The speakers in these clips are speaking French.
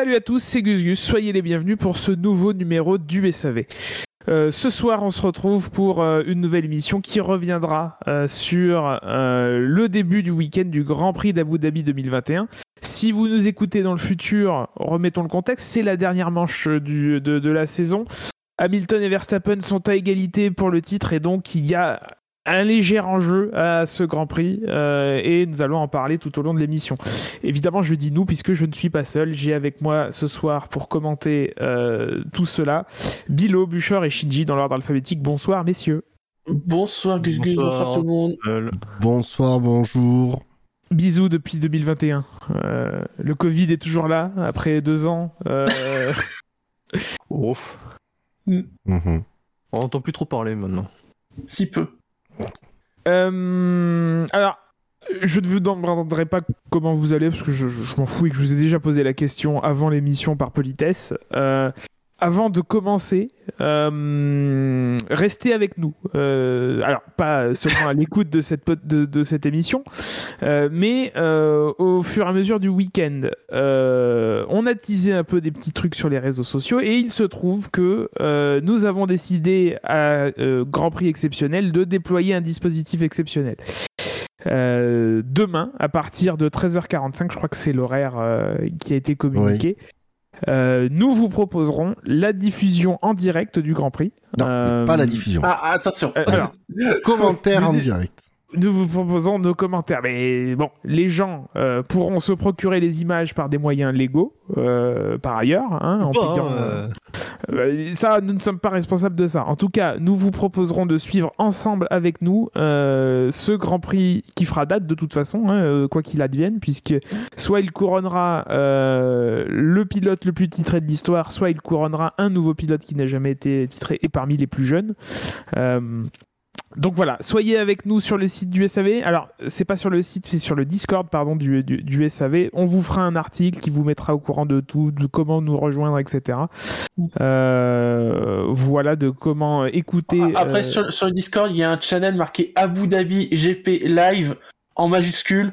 Salut à tous, c'est Gus Gus, soyez les bienvenus pour ce nouveau numéro du SAV. Euh, ce soir, on se retrouve pour euh, une nouvelle émission qui reviendra euh, sur le début du week-end du Grand Prix d'Abu Dhabi 2021. Si vous nous écoutez dans le futur, remettons le contexte, c'est la dernière manche de la saison. Hamilton et Verstappen sont à égalité pour le titre et donc il y a un léger enjeu à ce Grand Prix euh, et nous allons en parler tout au long de l'émission. Évidemment, je dis nous puisque je ne suis pas seul. J'ai avec moi ce soir pour commenter euh, tout cela Bilo, Bouchard et Shinji dans l'ordre alphabétique. Bonsoir messieurs. Bonsoir Gus Gus, bonsoir tout le monde. Bonsoir, bonjour. Bisous depuis 2021. Euh, le Covid est toujours là après deux ans. Ouf. Mhm. On n'entend plus trop parler maintenant. Si peu. Euh, alors, je ne vous demanderai pas comment vous allez, parce que je, m'en fous et que je vous ai déjà posé la question avant l'émission par politesse. Euh, avant de commencer, euh, restez avec nous. Euh, alors, pas seulement à l'écoute de cette, émission, euh, mais au fur et à mesure du week-end, on a teasé un peu des petits trucs sur les réseaux sociaux et il se trouve que nous avons décidé à Grand Prix exceptionnel de déployer un dispositif exceptionnel. Demain, à partir de 13h45, je crois que c'est l'horaire qui a été communiqué. Euh, nous vous proposerons la diffusion en direct du Grand Prix. Non, pas la diffusion. Ah, attention. alors, commentaire en direct. Nous vous proposons nos commentaires. Mais bon, les gens euh, pourront se procurer les images par des moyens légaux, euh, par ailleurs. Hein, en Bon, euh, euh, ça, nous ne sommes pas responsables de ça. En tout cas, nous vous proposerons de suivre ensemble avec nous euh, ce Grand Prix qui fera date de toute façon, hein, euh, quoi qu'il advienne, puisque soit il couronnera euh, le pilote le plus titré de l'histoire, soit il couronnera un nouveau pilote qui n'a jamais été titré et parmi les plus jeunes. Donc voilà, soyez avec nous sur le site du SAV. Alors, c'est pas sur le site, c'est sur le Discord, pardon, du, du, du, SAV. On vous fera un article qui vous mettra au courant de tout, de comment nous rejoindre, etc. Euh, voilà, de comment écouter. Après, euh... sur, sur, le Discord, il y a un channel marqué Abu Dhabi GP Live en majuscule.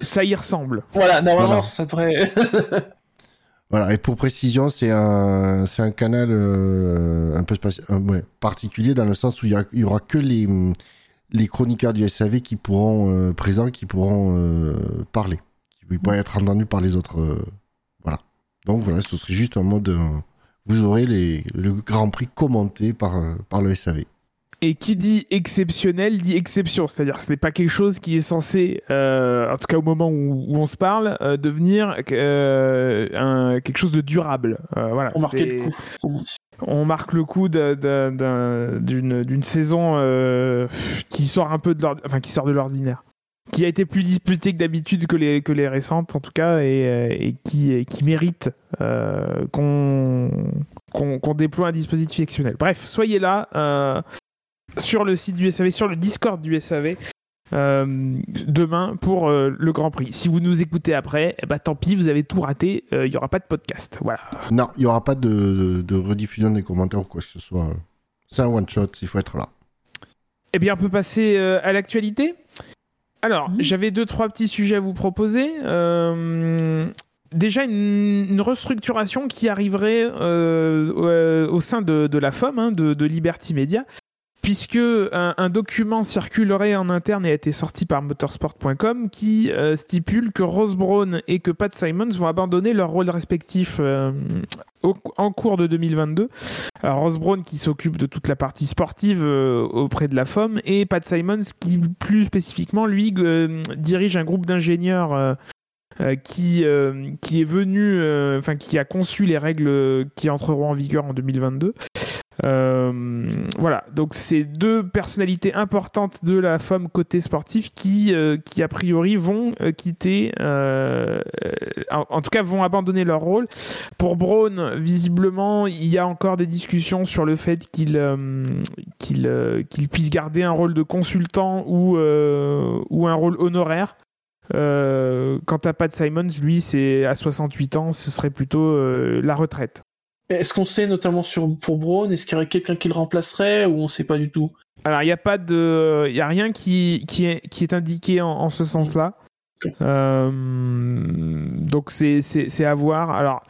Ça y ressemble. Voilà, normalement, voilà. ça devrait. Voilà, et pour précision, c'est un, un canal euh, un peu un, ouais, particulier dans le sens où il y, y, aura que les, les chroniqueurs du SAV qui pourront, euh, présents, qui pourront euh, parler, qui pourront être entendus par les autres. euh, voilà. Donc voilà, ce serait juste un mode. euh, vous aurez les, le Grand Prix commenté par, euh, par le SAV. Et qui dit exceptionnel dit exception, c'est-à-dire que ce n'est pas quelque chose qui est censé, euh, en tout cas au moment où, où on se parle, euh, devenir euh, un, quelque chose de durable. Voilà, on marque le coup. On marque le coup d'une saison qui sort un peu de l'ordinaire, enfin qui sort de l'ordinaire, qui a été plus disputée que d'habitude que les, que les récentes en tout cas, et, et qui, et qui mérite qu'on qu'on qu déploie un dispositif exceptionnel. Bref, soyez là euh, sur le site du SAV, sur le Discord du SAV. Euh, demain pour euh, le Grand Prix. Si vous nous écoutez après, eh ben, tant pis, vous avez tout raté. Il n'y aura pas de podcast. Voilà. Non, il n'y aura pas de, de, de, rediffusion des commentaires ou quoi que ce soit. C'est un one shot, il faut être là. Eh bien, on peut passer euh, à l'actualité. Alors, mmh. j'avais deux, trois petits sujets à vous proposer. Euh, déjà, une, une, restructuration qui arriverait euh, au, au, sein de, de la FOM, hein, de, de, Liberty Media, puisque un, document circulerait en interne et a été sorti par motorsport.com qui euh, stipule que Ross Brown et que Pat Simons vont abandonner leurs rôles respectifs euh, au, en cours de 2022. Alors, Ross Brown qui s'occupe de toute la partie sportive euh, auprès de la FOM et Pat Simons qui plus spécifiquement lui euh, dirige un groupe d'ingénieurs qui, qui est venu, enfin qui a conçu les règles qui entreront en vigueur en 2022. Euh, voilà, donc c'est deux personnalités importantes de la FOM côté sportif qui, euh, a priori vont euh, quitter, en, tout cas vont abandonner leur rôle. Pour Braun, visiblement, il y a encore des discussions sur le fait qu'il puisse garder un rôle de consultant ou, un rôle honoraire. Quant à Pat Simons, lui, c'est à 68 ans, ce serait plutôt la retraite. Est-ce qu'on sait notamment sur pour Braun, est-ce qu'il y aurait quelqu'un qui le remplacerait ou on sait pas du tout? Alors il n'y a pas de, il y a rien qui qui est qui est indiqué en, en ce sens-là. Okay. Euh, donc c'est c'est à voir. Alors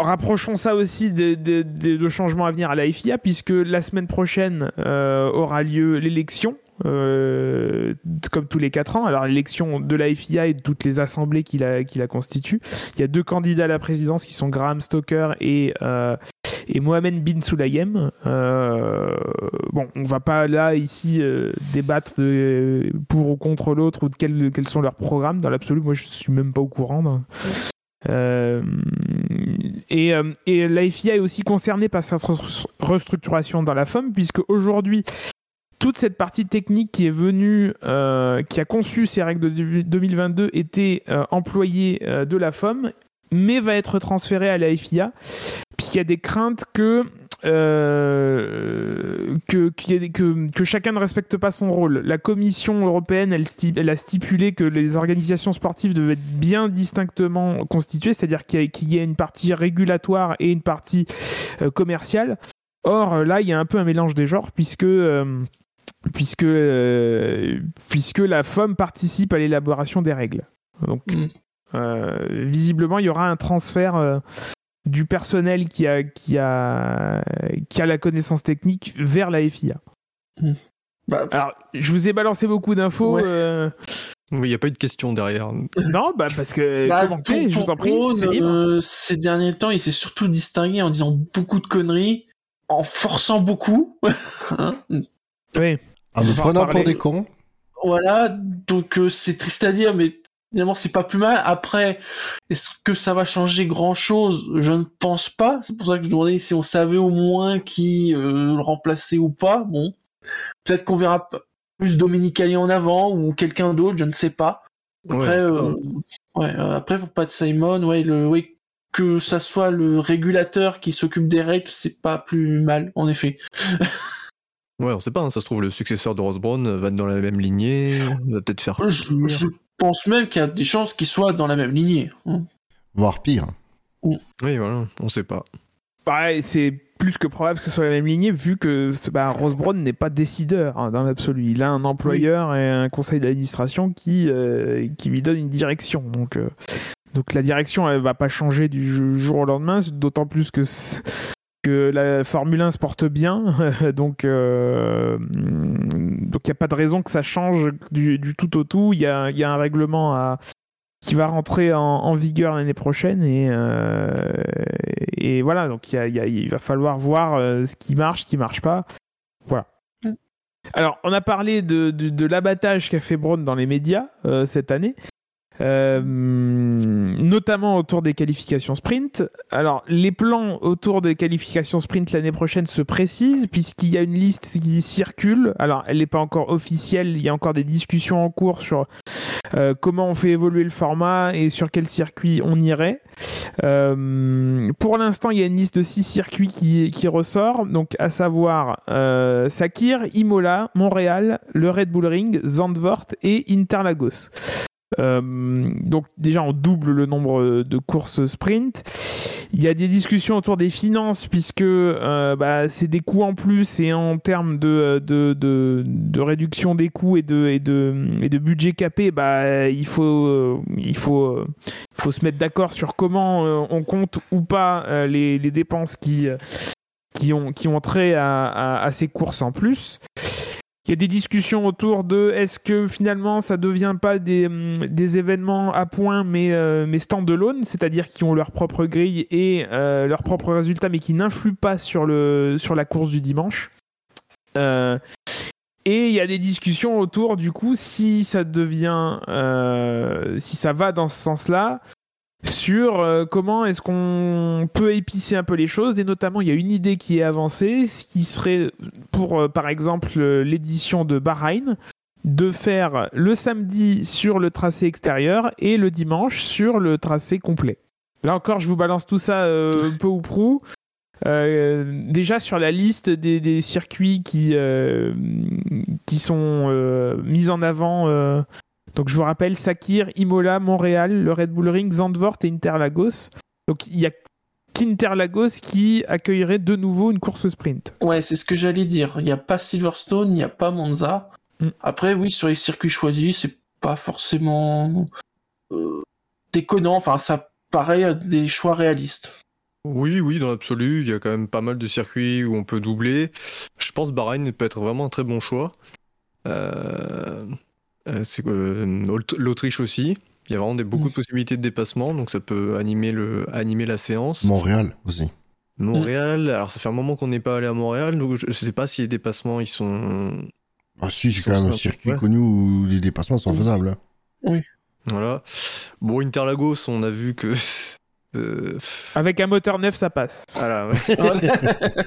rapprochons ça aussi de, de, de, de changements à venir à la FIA, puisque la semaine prochaine euh, aura lieu l'élection. Euh, comme tous les quatre ans. Alors l'élection de la FIA et de toutes les assemblées qui la, qui la constituent. Il y a deux candidats à la présidence qui sont Graham Stoker et, euh, et Mohamed Bin Sulayem. Euh, bon, on va pas là ici débattre de pour ou contre l'autre ou de quels, quels sont leurs programmes. Dans l'absolu, moi je suis même pas au courant. et, et la FIA est aussi concernée par cette re- restructuration dans la FOM, puisque aujourd'hui, toute cette partie technique qui est venue, euh, qui a conçu ces règles de 2022, était euh, employée euh, de la FOM, mais va être transférée à la FIA, puisqu'il y a des craintes que que, que, chacun ne respecte pas son rôle. La Commission européenne, elle, a stipulé que les organisations sportives devaient être bien distinctement constituées, c'est-à-dire qu'il y, a- qu'il y ait une partie régulatoire et une partie commerciale. Or, là, il y a un peu un mélange des genres, puisque... puisque, euh, puisque la FOM participe à l'élaboration des règles. Donc, Mm. euh, visiblement, il y aura un transfert euh, du personnel qui a, qui, a, qui a la connaissance technique vers la FIA. Bah, Alors, je vous ai balancé beaucoup d'infos. Ouais. euh, Oui, il n'y a pas eu de question derrière. Non, bah parce que Bah, commentez, pour- je vous en prie. Euh, ces derniers temps, il s'est surtout distingué en disant beaucoup de conneries, en forçant beaucoup. Hein Oui. En nous prenant pour des cons. voilà, donc euh, c'est triste à dire, mais finalement c'est pas plus mal. Après, est-ce que ça va changer grand-chose? Je ne pense pas. C'est pour ça que je demandais si on savait au moins qui euh, le remplacer ou pas. Bon, peut-être qu'on verra plus Dominique Ali en avant ou quelqu'un d'autre, je ne sais pas. Après, Ouais, euh, ouais, euh, après pour Pat Simon, ouais, le, ouais, que ça soit le régulateur qui s'occupe des règles, c'est pas plus mal, en effet. Ouais, on sait pas, hein, ça se trouve, le successeur de Ross Brown va être dans la même lignée, va peut-être faire. Je, je pense même qu'il y a des chances qu'ils soient dans la même lignée. hein. Voire pire. Oui, voilà, on sait pas. Pareil, c'est plus que probable que ce soit la même lignée, vu que bah, Ross Brown n'est pas décideur hein, dans l'absolu. Il a un employeur et un conseil d'administration qui, euh, qui lui donne une direction. Donc, euh, donc la direction, elle va pas changer du jour au lendemain, d'autant plus que, que la Formule 1 se porte bien. donc euh, donc il n'y a pas de raison que ça change du, du tout au tout. Il y a, il y a un règlement à qui va rentrer en, en vigueur l'année prochaine et, euh, et voilà donc il, y a- y va falloir voir euh, ce qui marche ce qui marche pas voilà Mm. alors on a parlé de, de, de l'abattage qu'a fait Braun dans les médias euh, cette année euh, notamment autour des qualifications sprint. Alors, les plans autour des qualifications sprint l'année prochaine se précisent, puisqu'il y a une liste qui circule. Alors, elle n'est pas encore officielle, il y a encore des discussions en cours sur euh, comment on fait évoluer le format et sur quel circuit on irait. Euh, pour l'instant, il y a une liste de six circuits qui, qui ressort, donc à savoir Sakir, Imola, Montréal, le Red Bull Ring, Zandvoort et Interlagos. Euh, donc déjà on double le nombre de courses sprint. Il y a des discussions autour des finances puisque euh, bah, c'est des coûts en plus et en termes de, de, de, réduction des coûts et de, et de, et de budget capé, bah, il, faut, euh, il, faut, faut se mettre d'accord sur comment on compte ou pas les, dépenses qui, qui, ont, qui ont trait à, à ces courses en plus. Il y a des discussions autour de est-ce que finalement ça devient pas des, hum, événements à point mais, euh, stand-alone, c'est-à-dire qui ont leur propre grille et euh, leurs propres résultats mais qui n'influent pas sur la course du dimanche. Euh, et il y a des discussions autour du coup si ça devient, euh, si ça va dans ce sens-là, sur euh, comment est-ce qu'on peut épicer un peu les choses et notamment il y a une idée qui est avancée ce qui serait pour euh, par exemple euh, l'édition de Bahreïn de faire le samedi sur le tracé extérieur et le dimanche sur le tracé complet. Là encore, je vous balance tout ça euh, peu ou prou. Déjà sur la liste des, circuits qui, qui sont mis en avant donc je vous rappelle Sakir, Imola, Montréal, le Red Bull Ring, Zandvoort et Interlagos. Donc il y a qu'Interlagos qui accueillerait de nouveau une course sprint. Ouais, c'est ce que j'allais dire. Il n'y a pas Silverstone, il n'y a pas Monza. Mm. Après, oui, sur les circuits choisis, c'est pas forcément euh, déconnant. Enfin, ça paraît des choix réalistes. Oui, oui, dans l'absolu, il y a quand même pas mal de circuits où on peut doubler. Je pense Bahreïn peut être vraiment un très bon choix. Euh, c'est euh, l'Aut- l'Autriche aussi. Il y a vraiment des, beaucoup de possibilités de dépassement, donc ça peut animer, le, animer la séance. Montréal aussi. Montréal, alors ça fait un moment qu'on n'est pas allé à Montréal, donc je ne sais pas si les dépassements ils sont. Ah si, c'est quand même un circuit ouais. connu où les dépassements sont Oui. faisables. hein. Voilà. Bon, Interlagos, on a vu que. euh, Avec un moteur neuf, ça passe. voilà, ouais.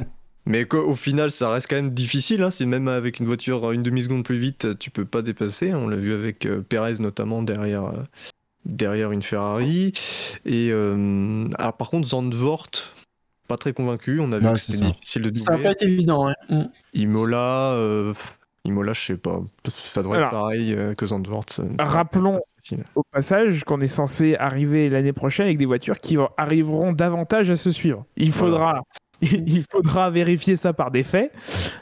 Mais qu'au- au final, ça reste quand même difficile. Hein. Si même avec une voiture une demi-seconde plus vite, tu peux pas dépasser. On l'a vu avec euh, Perez notamment derrière, euh, derrière une Ferrari. Et euh, alors par contre, Zandvoort, pas très convaincu. On a vu que c'est c'était difficile de Ça va pas doubler. être évident, ouais. Mm. Imola, euh, Imola, je sais pas. Ça devrait Alors. être pareil euh, que Zandvoort. Rappelons au passage qu'on est censé arriver l'année prochaine avec des voitures qui arriveront davantage à se suivre. Il faudra, il faudra vérifier ça par des faits,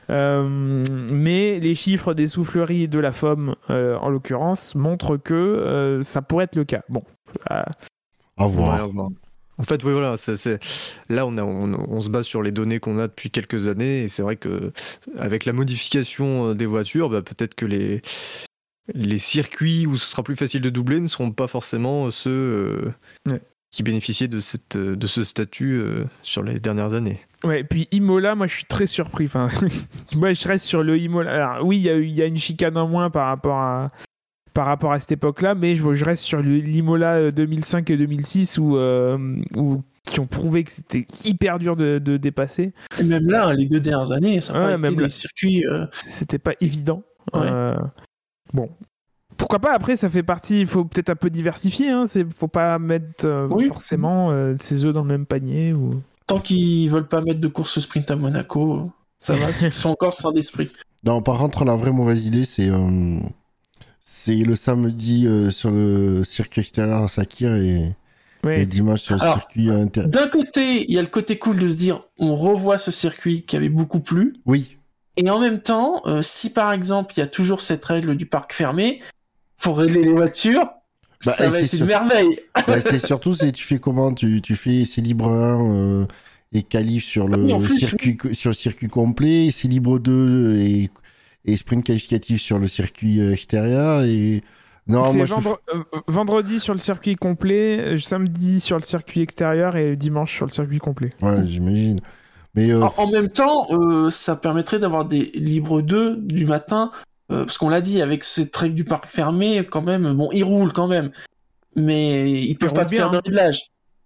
Euh, mais les chiffres des souffleries et de la FOM, euh, en l'occurrence, montrent que euh, ça pourrait être le cas. Bon, euh, À voir. Ouais, à voir. En fait, oui, voilà, là, on, a, on, on se base sur les données qu'on a depuis quelques années, et c'est vrai que avec la modification des voitures, bah, peut-être que les, les circuits où ce sera plus facile de doubler ne seront pas forcément ceux euh, Ouais. Qui bénéficiaient de, cette, de ce statut euh, sur les dernières années. Ouais, puis Imola, moi je suis très surpris. Enfin, moi je reste sur le Imola. Alors oui, il y, a y une chicane en moins par rapport à, par rapport à cette époque-là, mais je, je reste sur le- l'Imola euh, 2005 et 2006 où, euh, où- qui ont prouvé que c'était hyper dur de, de dépasser. Et même là, les deux dernières années, ça Ouais, pas même été là. des circuits. euh, C'était pas évident. Ouais. Euh, bon. Pourquoi pas Après, ça fait partie. Il faut peut-être un peu diversifier. Hein. C'est, faut pas mettre euh, Oui. forcément euh, ses œufs dans le même panier. Ou... Tant qu'ils veulent pas mettre de course sprint à Monaco, ça va, ils sont encore sans d'esprit. Non, par contre, la vraie mauvaise idée, c'est euh, c'est le samedi euh, sur le circuit extérieur à Sakir et, et dimanche sur le Alors, circuit intérieur. D'un côté, il y a le côté cool de se dire, on revoit ce circuit qui avait beaucoup plu. Oui, Et en même temps, euh, si par exemple, il y a toujours cette règle du parc fermé, pour régler les voitures, Bah, ça va c'est être une merveille. Bah, c'est surtout c'est tu fais comment? Tu, tu fais c'est libre 1 euh, et qualif sur le Ah oui, en plus, circuit sur le circuit complet, c'est libre 2 et, et sprint qualificatif sur le circuit euh, extérieur et non je euh, vendredi sur le circuit complet, samedi sur le circuit extérieur et dimanche sur le circuit complet. ouais, j'imagine. Mais euh, En, en même temps, euh, ça permettrait d'avoir des libres 2 du matin, parce qu'on l'a dit, avec cette règle du parc fermé, quand même, bon, ils roulent quand même, mais ils peuvent pas te faire de réglage.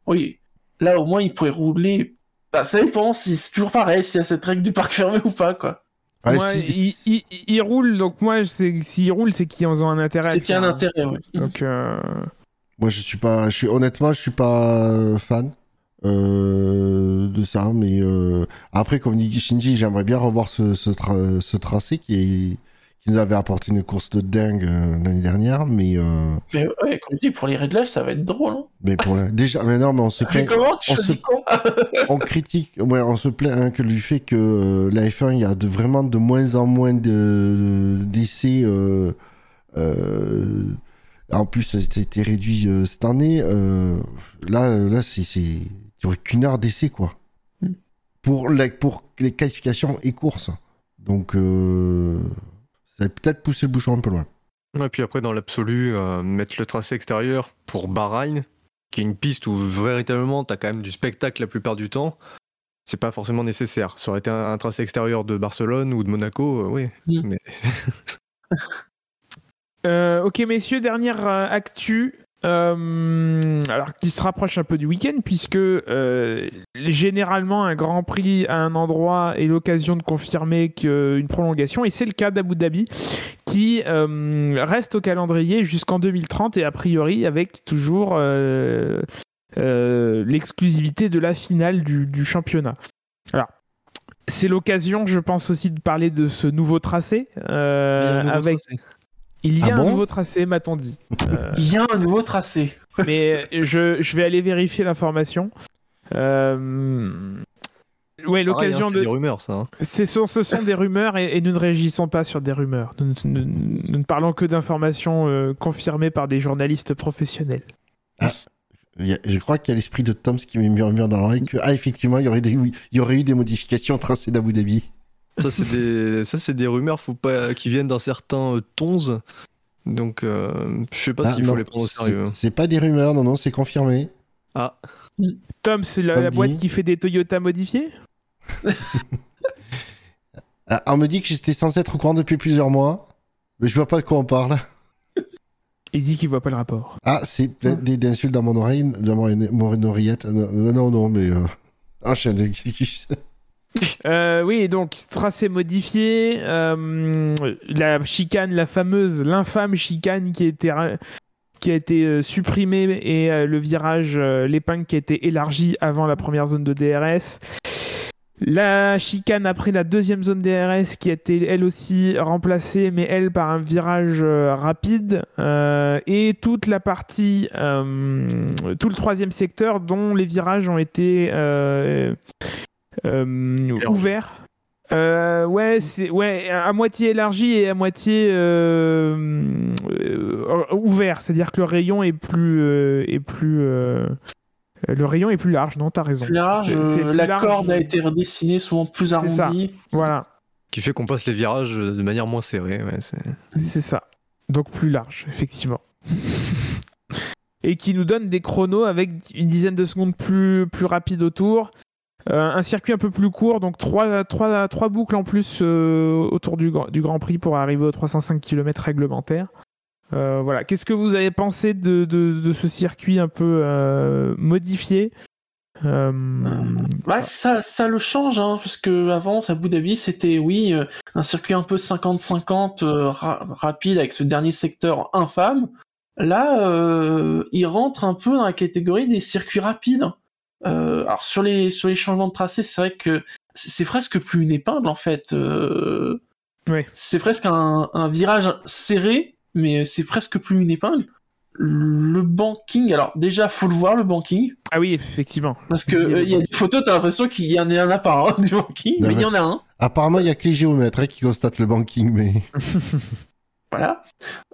Oui, là au moins ils pourraient rouler. Bah, ça dépend, si c'est toujours pareil, s'il y a cette règle du parc fermé ou pas, quoi. ouais, moi, ils- ils roulent, donc moi, c'est- s'ils roulent, c'est qu'ils en ont un intérêt. à C'est qu'il y a un intérêt, ouais. Donc, euh, Moi, je suis pas, je suis honnêtement, je suis pas euh, fan euh, de ça, mais euh, après, comme dit Shinji, j'aimerais bien revoir ce, ce, tra- ce tracé qui est qui nous avait apporté une course de dingue euh, l'année dernière, mais euh, Mais ouais, comme je dis, pour les réglages, ça va être drôle. Hein. mais pour la- déjà, mais non, mais on se plaint, comment Tu on choisis se- quoi on critique, ouais, on se plaint hein, que du fait que euh, la F1, il y a de, vraiment de moins en moins de d'essais. en plus, ça a été réduit cette année. là, là, c'est, c'est, il y aurait qu'une heure d'essai, quoi. Mm. Pour, la, pour les qualifications et courses. Donc, euh, ça va peut-être pousser le bouchon un peu loin. Et puis après, dans l'absolu, euh, mettre le tracé extérieur pour Bahreïn, qui est une piste où véritablement tu as quand même du spectacle la plupart du temps, c'est pas forcément nécessaire. Ça aurait été un, un tracé extérieur de Barcelone ou de Monaco, euh, oui. Mm. Mais Euh, ok, messieurs, dernière euh, actu. Euh, alors, qui se rapproche un peu du week-end, puisque euh, généralement, un Grand Prix à un endroit est l'occasion de confirmer qu'une prolongation, et c'est le cas d'Abu Dhabi, qui euh, reste au calendrier jusqu'en 2030, et a priori avec toujours l'exclusivité de la finale du, du championnat. Alors, c'est l'occasion, je pense aussi, de parler de ce nouveau tracé, nouveau avec tracé. Il y a Ah un nouveau tracé, m'a-t-on dit. Euh, Il y a un nouveau tracé. mais je, je vais aller vérifier l'information. Euh... Ouais, hein, l'occasion c'est de. des rumeurs, ça. hein. Ce sont, ce sont des rumeurs et, et nous ne réagissons pas sur des rumeurs. Nous, nous- nous ne parlons que d'informations euh, confirmées par des journalistes professionnels. Il y a- je crois qu'il y a l'esprit de Toms qui me murmure dans l'oreille que, ah, effectivement, il y aurait, des, oui, il y aurait eu des modifications au tracé d'Abu Dhabi. Ça, c'est des, ça, c'est des rumeurs faut pas... qui viennent d'un certain euh, Tonz. Donc, euh, je sais pas Ah, s'il faut les prendre au sérieux. hein. C'est pas des rumeurs, non, non, c'est confirmé. Ah, Tom, c'est la, la boîte dit. qui fait des Toyota modifiés Ah, on me dit que j'étais censé être au courant depuis plusieurs mois, mais je vois pas de quoi on parle. Il dit qu'il voit pas le rapport. Ah, c'est plein d- d'insultes dans mon oreille, dans mon, mon oreillette. Non, non, non, mais. Euh... Enchaîne. Euh, oui, donc tracé modifié, euh, la chicane, la fameuse, l'infâme chicane qui a été, ra- qui a été euh, supprimée et euh, le virage, l'épingle qui a été élargi avant la première zone de DRS. La chicane après la deuxième zone DRS qui a été elle aussi remplacée, mais elle par un virage rapide. et toute la partie, tout le troisième secteur dont les virages ont été euh, euh, ouverts. Euh, ouais, c'est ouais, à moitié élargi et à moitié euh, euh, ouvert, c'est-à-dire que le rayon est plus euh, est plus euh, le rayon est plus large. Non, t'as raison. Plus large, la large. corde a été redessinée, souvent plus arrondie. Voilà, qui fait qu'on passe les virages de manière moins serrée. Ouais, c'est... ça. Donc plus large, effectivement. et qui nous donne des chronos avec une dizaine de secondes plus plus rapides autour. Euh, un circuit un peu plus court, donc trois, trois, trois boucles en plus euh, autour du, du Grand Prix pour arriver aux 305 km réglementaires. Euh, voilà. Qu'est-ce que vous avez pensé de, de, ce circuit un peu modifié? Bah, ça, ça le change, hein, parce que avant, à Abu Dhabi, c'était, oui, un circuit un peu 50-50 euh, ra- rapide avec ce dernier secteur infâme. Là, il rentre un peu dans la catégorie des circuits rapides. Euh, alors sur les sur les changements de tracé, c'est vrai que c'est presque plus une épingle en fait. Euh, Ouais. C'est presque un, un virage serré, mais c'est presque plus une épingle. Le banking, alors déjà faut le voir le banking. Ah oui, effectivement. Parce que euh, il y a des photos, t'as l'impression qu'il y en a un à part hein, du banking, Non, mais il y en a un. Apparemment, il y a que les géomètres hein, qui constatent le banking, mais. Voilà.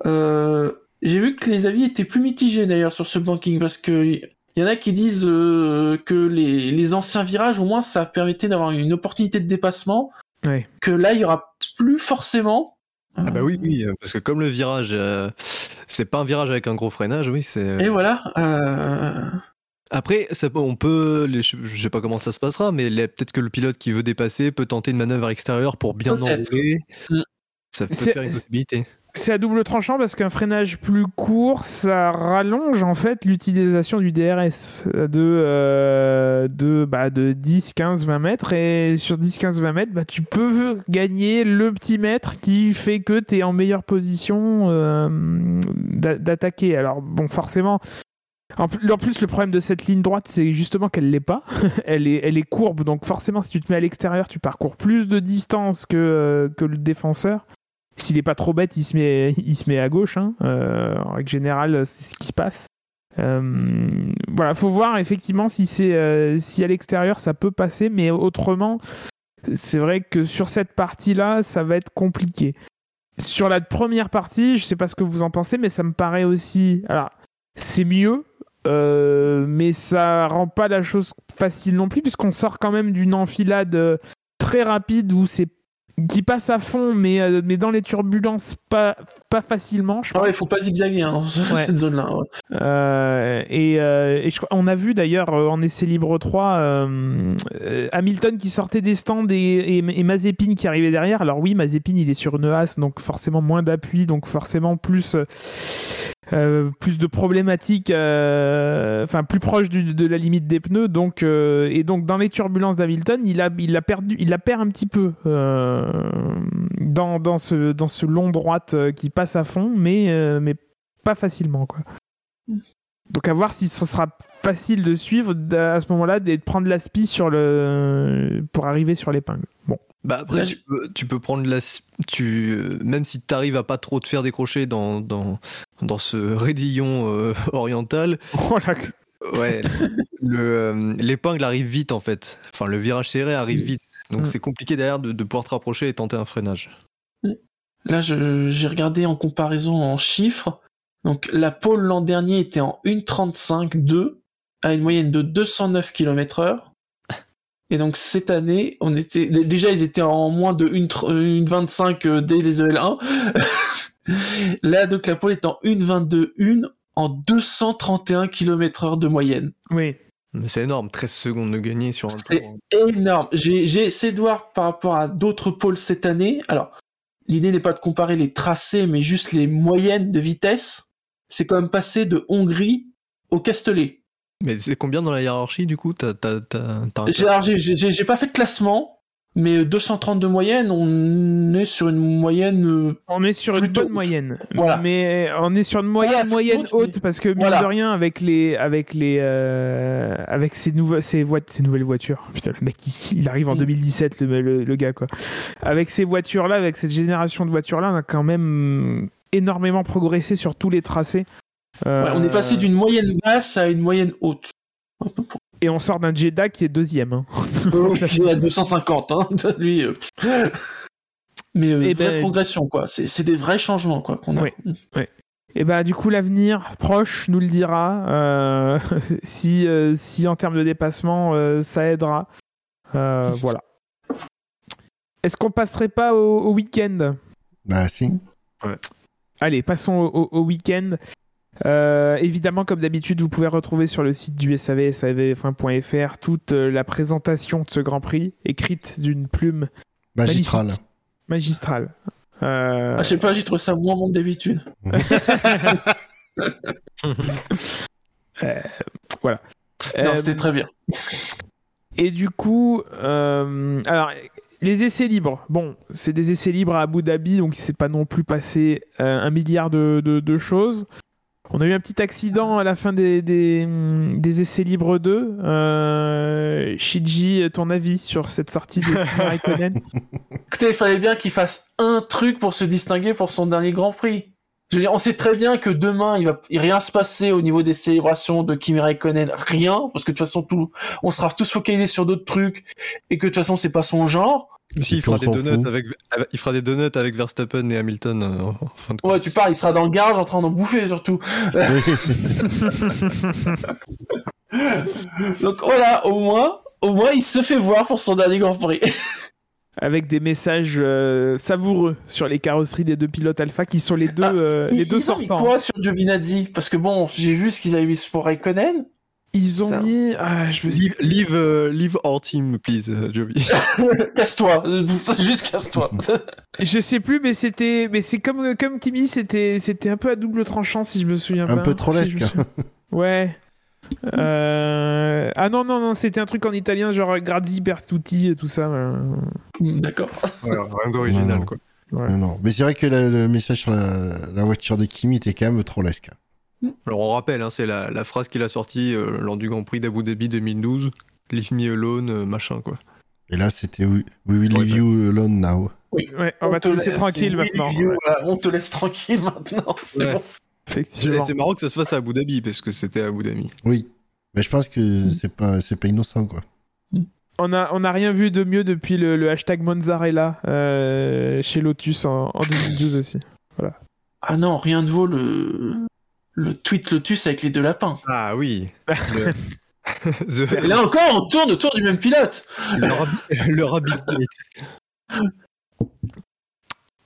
Euh, J'ai vu que les avis étaient plus mitigés d'ailleurs sur ce banking parce que il y en a qui disent euh, que les, les anciens virages, au moins, ça permettait d'avoir une opportunité de dépassement. Ouais. Que là, il y aura plus forcément. Ah bah oui, oui, euh, parce que comme le virage, euh, c'est pas un virage avec un gros freinage, oui, c'est. Et voilà. Euh... Après, ça on peut, les- je sais pas comment ça se passera, mais peut-être que le pilote qui veut dépasser peut tenter une manœuvre à l'extérieur pour bien enrouler. Mm. Ça peut faire une possibilité. C'est à double tranchant parce qu'un freinage plus court, ça rallonge en fait l'utilisation du DRS de, euh, de, bah, de 10, 15, 20 mètres. Et sur 10, 15, 20 mètres, bah, tu peux gagner le petit mètre qui fait que tu es en meilleure position euh, d'a- d'attaquer. Alors, bon, forcément. En plus, en plus, le problème de cette ligne droite, c'est justement qu'elle l'est pas. elle, est, elle est courbe, donc forcément, si tu te mets à l'extérieur, tu parcours plus de distance que, euh, que le défenseur. S'il est pas trop bête, il se met, il se met à gauche. Hein. Euh, en règle générale, c'est ce qui se passe. Euh, voilà, faut voir effectivement si c'est euh, si à l'extérieur ça peut passer, mais autrement, c'est vrai que sur cette partie-là, ça va être compliqué. Sur la première partie, je sais pas ce que vous en pensez, mais ça me paraît aussi. Alors, c'est mieux, euh, mais ça rend pas la chose facile non plus, puisqu'on sort quand même d'une enfilade très rapide où c'est qui passe à fond, mais, euh, mais dans les turbulences, pas, pas facilement, je Ah ouais, il faut pas zigzaguer hein, Ouais. cette zone-là. ouais. Euh, et euh, et je crois- on a vu d'ailleurs euh, en essai libre 3 euh, euh, Hamilton qui sortait des stands et, et, et Mazepin qui arrivait derrière. Alors oui, Mazepin il est sur une as, donc forcément moins d'appui, donc forcément plus, euh, plus de problématiques, euh, enfin plus proche du- de la limite des pneus. Donc, euh, et donc dans les turbulences d'Hamilton, il a, il a perdu, il la perd un petit peu dans, dans, ce, dans ce long droite qui passe à fond, mais, mais pas facilement quoi. Donc à voir si ce sera facile de suivre à ce moment-là et de prendre l'aspi sur le pour arriver sur l'épingle. Bon. Bah après, Là, tu peux, tu peux prendre la. Tu, euh, même si tu arrives à pas trop te faire décrocher dans, dans, dans ce raidillon euh, oriental, Oh là, ouais, euh, l'épingle arrive vite en fait. Enfin, le virage serré arrive vite. Donc Mm. c'est compliqué derrière de, de pouvoir te rapprocher et tenter un freinage. Là, je- j'ai regardé en comparaison en chiffres. Donc, la pole l'an dernier était en 1.35.2 à une moyenne de 209 km heure. Et donc cette année, on était déjà ils étaient en moins de 1,25 euh, dès les EL1. Là, donc la pole est en 1,22 en 231 km heure de moyenne. Oui. Mais c'est énorme, 13 secondes de gagner sur un C'est énorme. J'ai essayé de voir par rapport à d'autres pôles cette année. Alors, l'idée n'est pas de comparer les tracés, mais juste les moyennes de vitesse. C'est quand même passé de Hongrie au Castellet. Mais c'est combien dans la hiérarchie du coup? J'ai pas fait de classement, mais 230 de moyenne, on est sur une moyenne. Euh, on est sur une bonne moyenne. Voilà. Mais on est sur une moyenne moyenne haute parce que mine de rien avec les avec les euh, avec ces nouvelles ces, ces nouvelles voitures. Putain le mec il, arrive en 2017 mm. le, le, gars quoi. Avec ces voitures là, avec cette génération de voitures là, on a quand même énormément progressé sur tous les tracés. On est passé euh, d'une moyenne basse à une moyenne haute. Et on sort d'un Jeddah qui est deuxième. Hein. est à 250, hein, lui. Euh. Mais euh, vraie ben, progression, quoi. C'est des vrais changements, quoi, qu'on a. Oui, Et bah du coup l'avenir proche nous le dira euh, si si en termes de dépassement ça aidera. voilà. Est-ce qu'on passerait pas au, week-end? Bah si. Allez, passons au, au week-end. Euh, évidemment, comme d'habitude, vous pouvez retrouver sur le site du SAV, savf1.fr, toute euh, la présentation de ce Grand Prix, écrite d'une plume magistrale. Magistrale. Euh... Ah, je sais pas, j'ai trouvé ça moins bon que d'habitude. Euh, voilà. Non, c'était très bien. Et du coup, alors les essais libres, bon, c'est des essais libres à Abu Dhabi, donc il s'est pas non plus passé un milliard de, de choses. On a eu un petit accident à la fin des, des, essais libres 2. Euh, Shiji, ton avis sur cette sortie de Raikkonen Écoutez, il fallait bien qu'il fasse un truc pour se distinguer pour son dernier Grand Prix. Je veux dire, on sait très bien que demain, il va rien se passer au niveau des célébrations de Kimi Raikkonen, rien, parce que de toute façon, tout, on sera tous focalisés sur d'autres trucs, et que de toute façon, c'est pas son genre. Si, il fera, des donuts avec, il fera des donuts avec Verstappen et Hamilton. Euh, fin de ouais, tu parles, il sera dans le garage en train d'en bouffer surtout. Donc voilà, au moins, au moins, il se fait voir pour son dernier Grand Prix. avec des messages euh, savoureux sur les carrosseries des deux pilotes Alpha qui sont les deux, ah, euh, les deux sortants. quoi sur Giovinazzi? Parce que bon, j'ai vu ce qu'ils avaient mis pour Raikkonen. Ils ont mis. Ah, je leave, leave, uh, leave, our team, please, uh, Joby. casse-toi, juste casse-toi. je sais plus, mais c'était, mais c'est comme comme Kimi, c'était c'était un peu à double tranchant si je me souviens un pas. Un peu trop lesque. ouais. Euh... Ah non, non, non, c'était un truc en italien, genre Grazi Bertuti et tout ça. D'accord. rien d'original, quoi. Non, non. Mais c'est vrai que le message sur la, la, voiture de Kimi était quand même trop lesque. Alors on rappelle, hein, c'est la, phrase qu'il a sortie euh, lors du Grand Prix d'Abu Dhabi 2012, Leave me alone, euh, machin quoi. Et là c'était We will leave you alone now. Oui, on, va te laisser tranquille maintenant. On te laisse tranquille maintenant, c'est bon. C'est marrant que ça se fasse à Abu Dhabi parce que c'était à Abu Dhabi. Oui, mais je pense que mm. c'est pas c'est pas innocent quoi. Mm. On a, on a rien vu de mieux depuis le, hashtag Monzarella euh, chez Lotus en, en 2012 aussi. Voilà. Ah non, rien ne vaut le, le tweet Lotus avec les deux lapins. Ah oui. Là encore, on tourne autour du même pilote. Le, Rabbit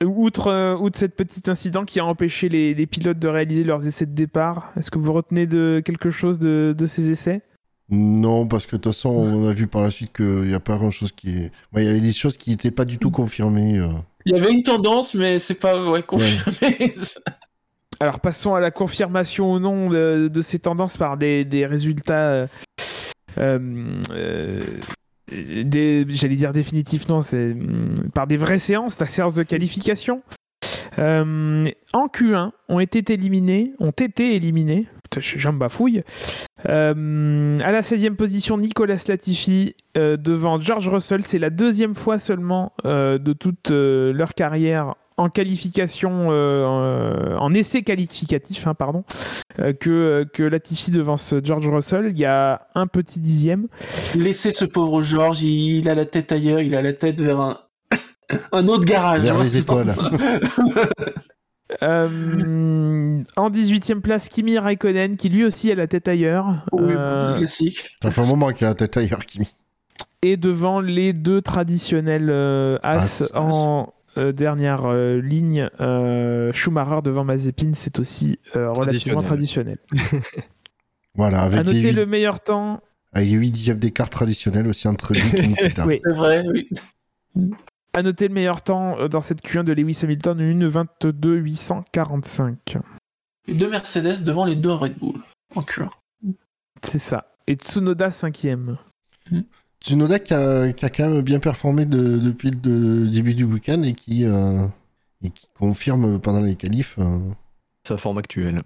Outre, euh, outre cet petit incident qui a empêché les, pilotes de réaliser leurs essais de départ, est-ce que vous retenez de quelque chose de, ces essais? Non, parce que de toute façon, on a vu par la suite qu'il n'y a pas grand-chose qui est... Il y avait des choses qui n'étaient pas du tout confirmées. Euh. Il y avait une tendance, mais c'est pas ouais, confirmé. Alors passons à la confirmation ou non de, ces tendances par des, résultats, euh, euh, j'allais dire définitifs, non, c'est mm, par des vraies séances, la séance de qualification. Euh, en Q1 ont été éliminés, ont été éliminés, j'en bafouille. à la 16e position, Nicolas Latifi devant George Russell. C'est la deuxième fois seulement de toute leur carrière en qualification, euh, en essai qualificatif, hein, pardon, euh, que, que Latifi devance George Russell. Il y a un petit dixième. Laissez ce pauvre George, il, a la tête ailleurs, il a la tête vers un, un autre garage. Vers les étoiles. Euh, en 18e place, Kimi Raikkonen, qui lui aussi a la tête ailleurs. Oui, Euh, classique. Ça fait un moment qu'il a la tête ailleurs, Kimi. et devant les deux traditionnels euh, As As. en euh, dernière euh, ligne, euh, Schumacher devant Mazepin, c'est aussi euh, relativement traditionnel. Voilà, À avec les, noter 8, le meilleur temps. avec les 8 dixièmes d'écart traditionnels aussi entre lui et Nikita. Oui. C'est vrai, oui. À noter le meilleur temps dans cette Q1 de Lewis Hamilton, une 22 845. Les deux Mercedes devant les deux Red Bull en Q1. C'est ça. Et Tsunoda cinquième. Tsunoda qui a, qui a quand même bien performé de- depuis le début du week-end et qui, euh, et qui confirme pendant les qualifs. euh, Sa forme actuelle.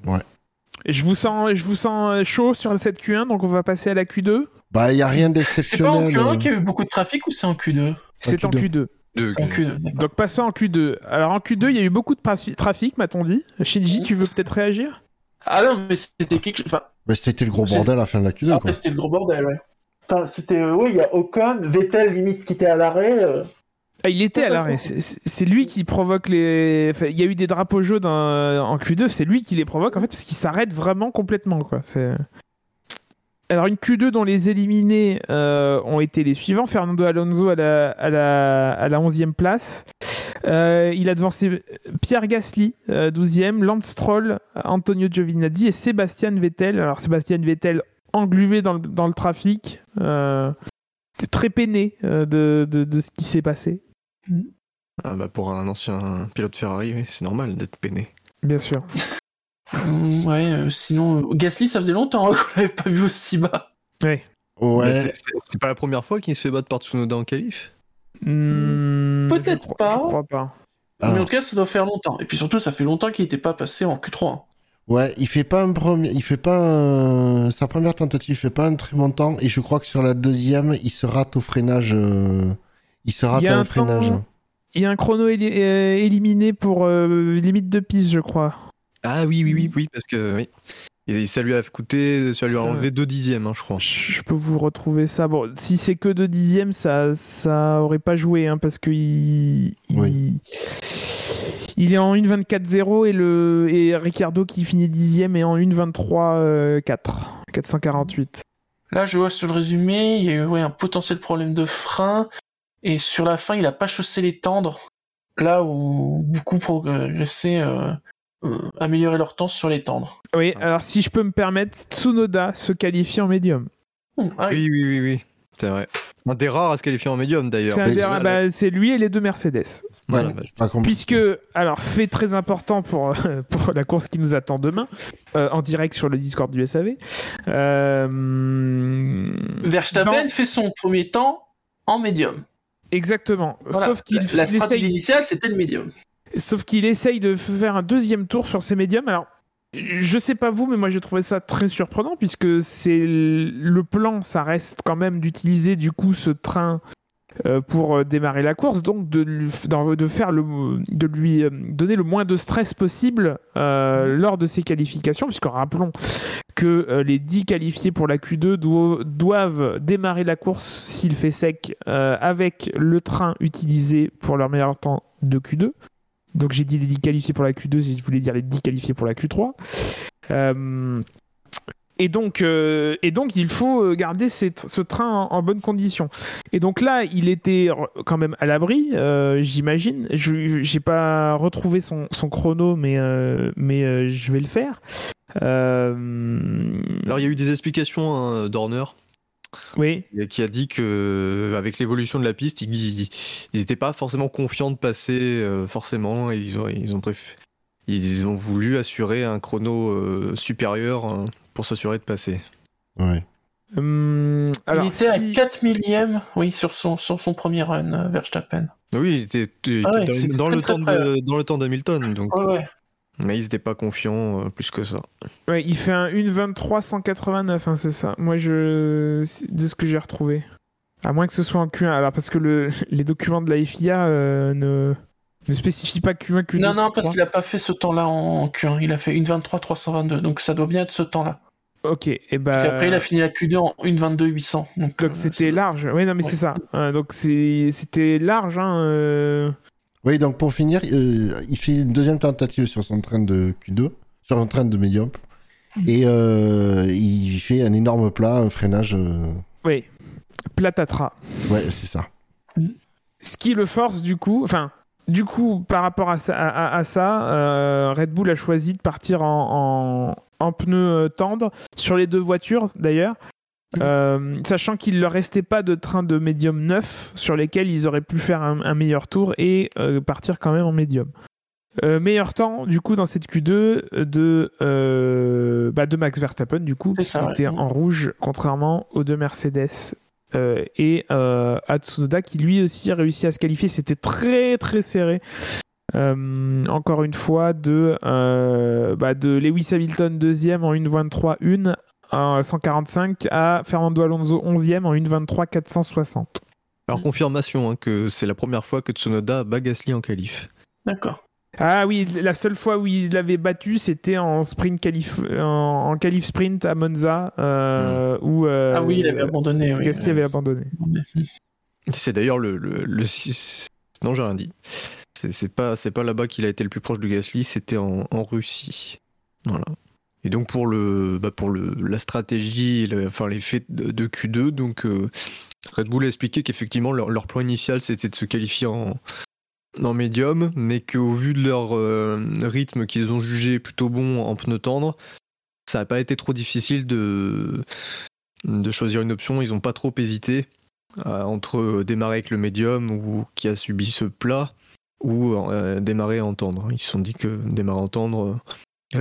Et Je vous sens, je vous sens chaud sur cette Q1, donc on va passer à la Q2. Bah, il n'y a rien C'est pas en d'exceptionnel. Q1 euh. qu'il y a eu beaucoup de trafic ou c'est en Q2 C'est en Q2. Q2. Deux- C'est en Q2, d'accord. Donc passons en Q2. Alors en Q2, il y a eu beaucoup de trafic, m'a-t-on dit. Shinji, tu veux peut-être réagir? Ah non, mais c'était quelque chose. Enfin, Bah, c'était le gros bordel à la fin de la Q2. Quoi. après, c'était le gros bordel, ouais. Enfin, c'était. euh, oui, il y a Ocon, Vettel limite qui était à l'arrêt. euh. Ah, il était à l'arrêt. c'est- lui qui provoque les. enfin, il y a eu des drapeaux jaunes en, en Q2. C'est lui qui les provoque en fait parce qu'il s'arrête vraiment complètement quoi. C'est. Alors une Q2 dont les éliminés euh, ont été les suivants. Fernando Alonso à la, à la, à la 11e place. Euh, il a devancé Pierre Gasly, euh, 12e, Lance Stroll, Antonio Giovinazzi et Sébastien Vettel. Alors Sébastien Vettel englué dans le, dans le trafic, euh, très peiné euh, de, de, de ce qui s'est passé. Ah bah pour un ancien pilote Ferrari, oui, c'est normal d'être peiné. Bien sûr. Mm, ouais, euh, sinon, euh, Gasly, ça faisait longtemps hein, qu'on l'avait pas vu aussi bas. Mais Ouais, c'est- pas la première fois qu'il se fait battre par Tsunoda en qualif? Hmm, Peut-être pas. Je crois pas. Mais en alors, tout cas, ça doit faire longtemps. Et puis surtout, ça fait longtemps qu'il n'était pas passé en Q3. hein. Ouais, il fait pas un premier, il fait pas un- sa première tentative, il fait pas un très bon temps et je crois que sur la deuxième, il se rate au freinage. euh, Il se rate Il y a à un un freinage. temps- Il y a un chrono éli- euh, éliminé pour euh, limite de piste, je crois. Ah oui, oui, oui, oui, parce que oui. Et ça lui a coûté, ça lui a Ça- enlevé deux dixièmes, hein, je crois. Je peux vous retrouver ça. Bon, si c'est que de dixième, ça, ça aurait pas joué, hein, parce que il, il, Oui. il est en 1.24.0 et le et Ricardo qui finit dixième est en 1.23.4. 448. Là, je vois sur le résumé, il y a eu ouais, un potentiel problème de frein. Et sur la fin, il a pas chaussé les tendres. Là où beaucoup progressaient, euh, euh, amélioraient leur temps sur les tendres. Oui, alors si je peux me permettre, Tsunoda se qualifie en médium. Hum, ah oui. Oui, oui, oui, oui. C'est vrai. Un des rares à se qualifier en médium d'ailleurs. C'est bah, c'est lui et les deux Mercedes. Voilà, bah. Puisque, alors, fait très important pour, euh, pour la course qui nous attend demain, euh, en direct sur le Discord du SAV. Euh, Verstappen dans- fait son premier temps en médium. Exactement. Voilà. Sauf qu'il la il stratégie essaye, initiale, c'était le médium. sauf qu'il essaye de faire un deuxième tour sur ses médiums. Alors, je sais pas vous, mais moi j'ai trouvé ça très surprenant puisque c'est le plan, ça reste quand même d'utiliser du coup ce train euh, pour euh, démarrer la course, donc de, lui faire de lui euh, donner le moins de stress possible lors de ses qualifications, puisque rappelons que les 10 qualifiés pour la Q2 do- doivent démarrer la course s'il fait sec avec le train utilisé pour leur meilleur temps de Q2. Donc j'ai dit les 10 qualifiés pour la Q2, je voulais dire les 10 qualifiés pour la Q3. Euh, et donc, euh, et donc, il faut euh, garder ce train en, bonne condition. Et donc là, il était quand même à l'abri, j'imagine. Je j'ai pas retrouvé son, son chrono, mais, mais je vais le faire. Alors il y a eu des explications hein, d'Horner oui, et qui a dit que avec l'évolution de la piste, ils n'étaient pas forcément confiants de passer euh, forcément et ils ont ils ont préf- ils ont voulu assurer un chrono euh, supérieur hein, pour s'assurer de passer. Ouais. Hum, alors il était à si- 4 millièmes, oui, sur son, sur son premier run, euh, Verstappen. Oui, il était, il Ah était ouais, dans, c'est dans très, le très temps de, dans le temps d'Hamilton, donc Ouais, ouais. Mais ils n'étaient pas confiants euh, plus que ça. ouais, il fait un 1.23 189, hein, c'est ça. Moi, je de ce que j'ai retrouvé. À moins que ce soit en Q1, alors parce que le, les documents de la FIA euh, ne, ne spécifient pas Q1, Q2. Non, non, parce Q3. qu'il a pas fait ce temps-là en, en Q1. Il a fait 1.23 322, donc ça doit bien être ce temps-là. Ok, et bah. Puis après, il a fini la Q2 en 1.22 800. Donc, Donc euh, c'était large. Oui, non, mais Ouais. c'est ça. Euh, donc c'était large. Hein, euh, Oui, donc pour finir, euh, il fait une deuxième tentative sur son train de Q2, sur un train de médium. Et euh, il fait un énorme plat, un freinage. euh, Oui, Platatra. Ouais, c'est ça. Ce qui le force du coup, enfin, du coup, par rapport à ça, à, à- à ça, euh, Red Bull a choisi de partir en, en, en pneus euh, tendres sur les deux voitures d'ailleurs. Euh, sachant qu'il leur restait pas de train de médium neuf sur lesquels ils auraient pu faire un, un meilleur tour et euh, partir quand même en médium. Euh, meilleur temps du coup dans cette Q2 de, bah, de Max Verstappen du coup qui était en rouge contrairement aux deux Mercedes et à Tsunoda qui lui aussi a réussi à se qualifier. C'était très très serré. Euh, encore une fois de, euh, bah, de Lewis Hamilton deuxième en 1.23 1 en 145 à Fernando Alonso 11e en 1.23 460. Alors confirmation hein, que c'est la première fois que Tsunoda bat Gasly en qualif. D'accord. Ah oui, la seule fois où il l'avait battu, c'était en sprint qualif, en, en qualif sprint à Monza, euh, où euh, Ah oui, il avait abandonné. Oui. Gasly avait abandonné. C'est d'ailleurs le, le, le six- Non, j'ai rien dit. C'est c'est pas, c'est pas là-bas qu'il a été le plus proche de Gasly, c'était en, en Russie. Voilà. Et donc pour le, bah pour le, la stratégie, enfin les faits de, de Q2, donc euh, Red Bull a expliqué qu'effectivement leur, plan initial c'était de se qualifier en, en médium, mais qu'au vu de leur euh, rythme qu'ils ont jugé plutôt bon en pneus tendres, ça n'a pas été trop difficile de, de choisir une option. Ils n'ont pas trop hésité euh, entre démarrer avec le médium ou qui a subi ce plat ou démarrer en tendre. Ils se sont dit que démarrer en tendre euh,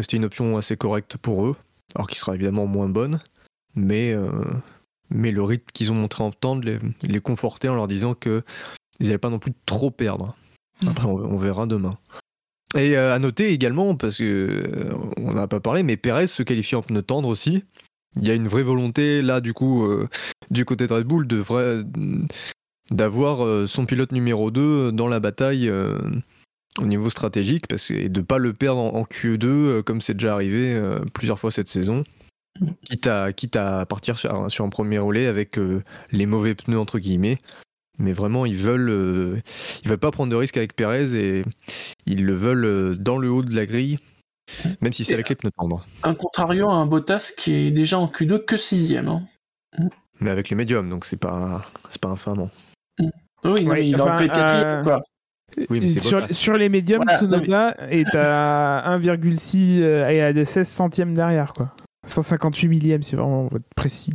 c'était une option assez correcte pour eux, alors qui sera évidemment moins bonne, mais, euh, mais le rythme qu'ils ont montré en tendre les, les confortait en leur disant que ils n'allaient pas non plus trop perdre. Après, on, on verra demain. Et euh, à noter également, parce que euh, on n'a pas parlé, mais Perez se qualifie en pneu tendre aussi. Il y a une vraie volonté là, du coup, euh, du côté de Red Bull, de vrai, d'avoir son pilote numéro 2 dans la bataille au niveau stratégique, parce que, et de pas le perdre en, en Q2 euh, comme c'est déjà arrivé euh, plusieurs fois cette saison. Quitte à, quitte à partir sur, un- sur un premier relais avec euh, les mauvais pneus entre guillemets. Mais vraiment, ils veulent, euh, ils veulent pas prendre de risques avec Perez et ils le veulent euh, dans le haut de la grille, même si c'est avec les pneus tendres. Un contrario à un Bottas qui est déjà en Q2 que sixième. Hein. Mais avec les médiums, donc c'est pas, c'est pas infamant. Oui, non, Ouais, mais il enfin, aurait pu être quatrième. euh, quoi. Oui, mais sur, les médiums, Voilà, non, Tsunoda est à 1,6 euh, et à des 16 centièmes derrière. quoi. 158 millièmes, c'est vraiment précis.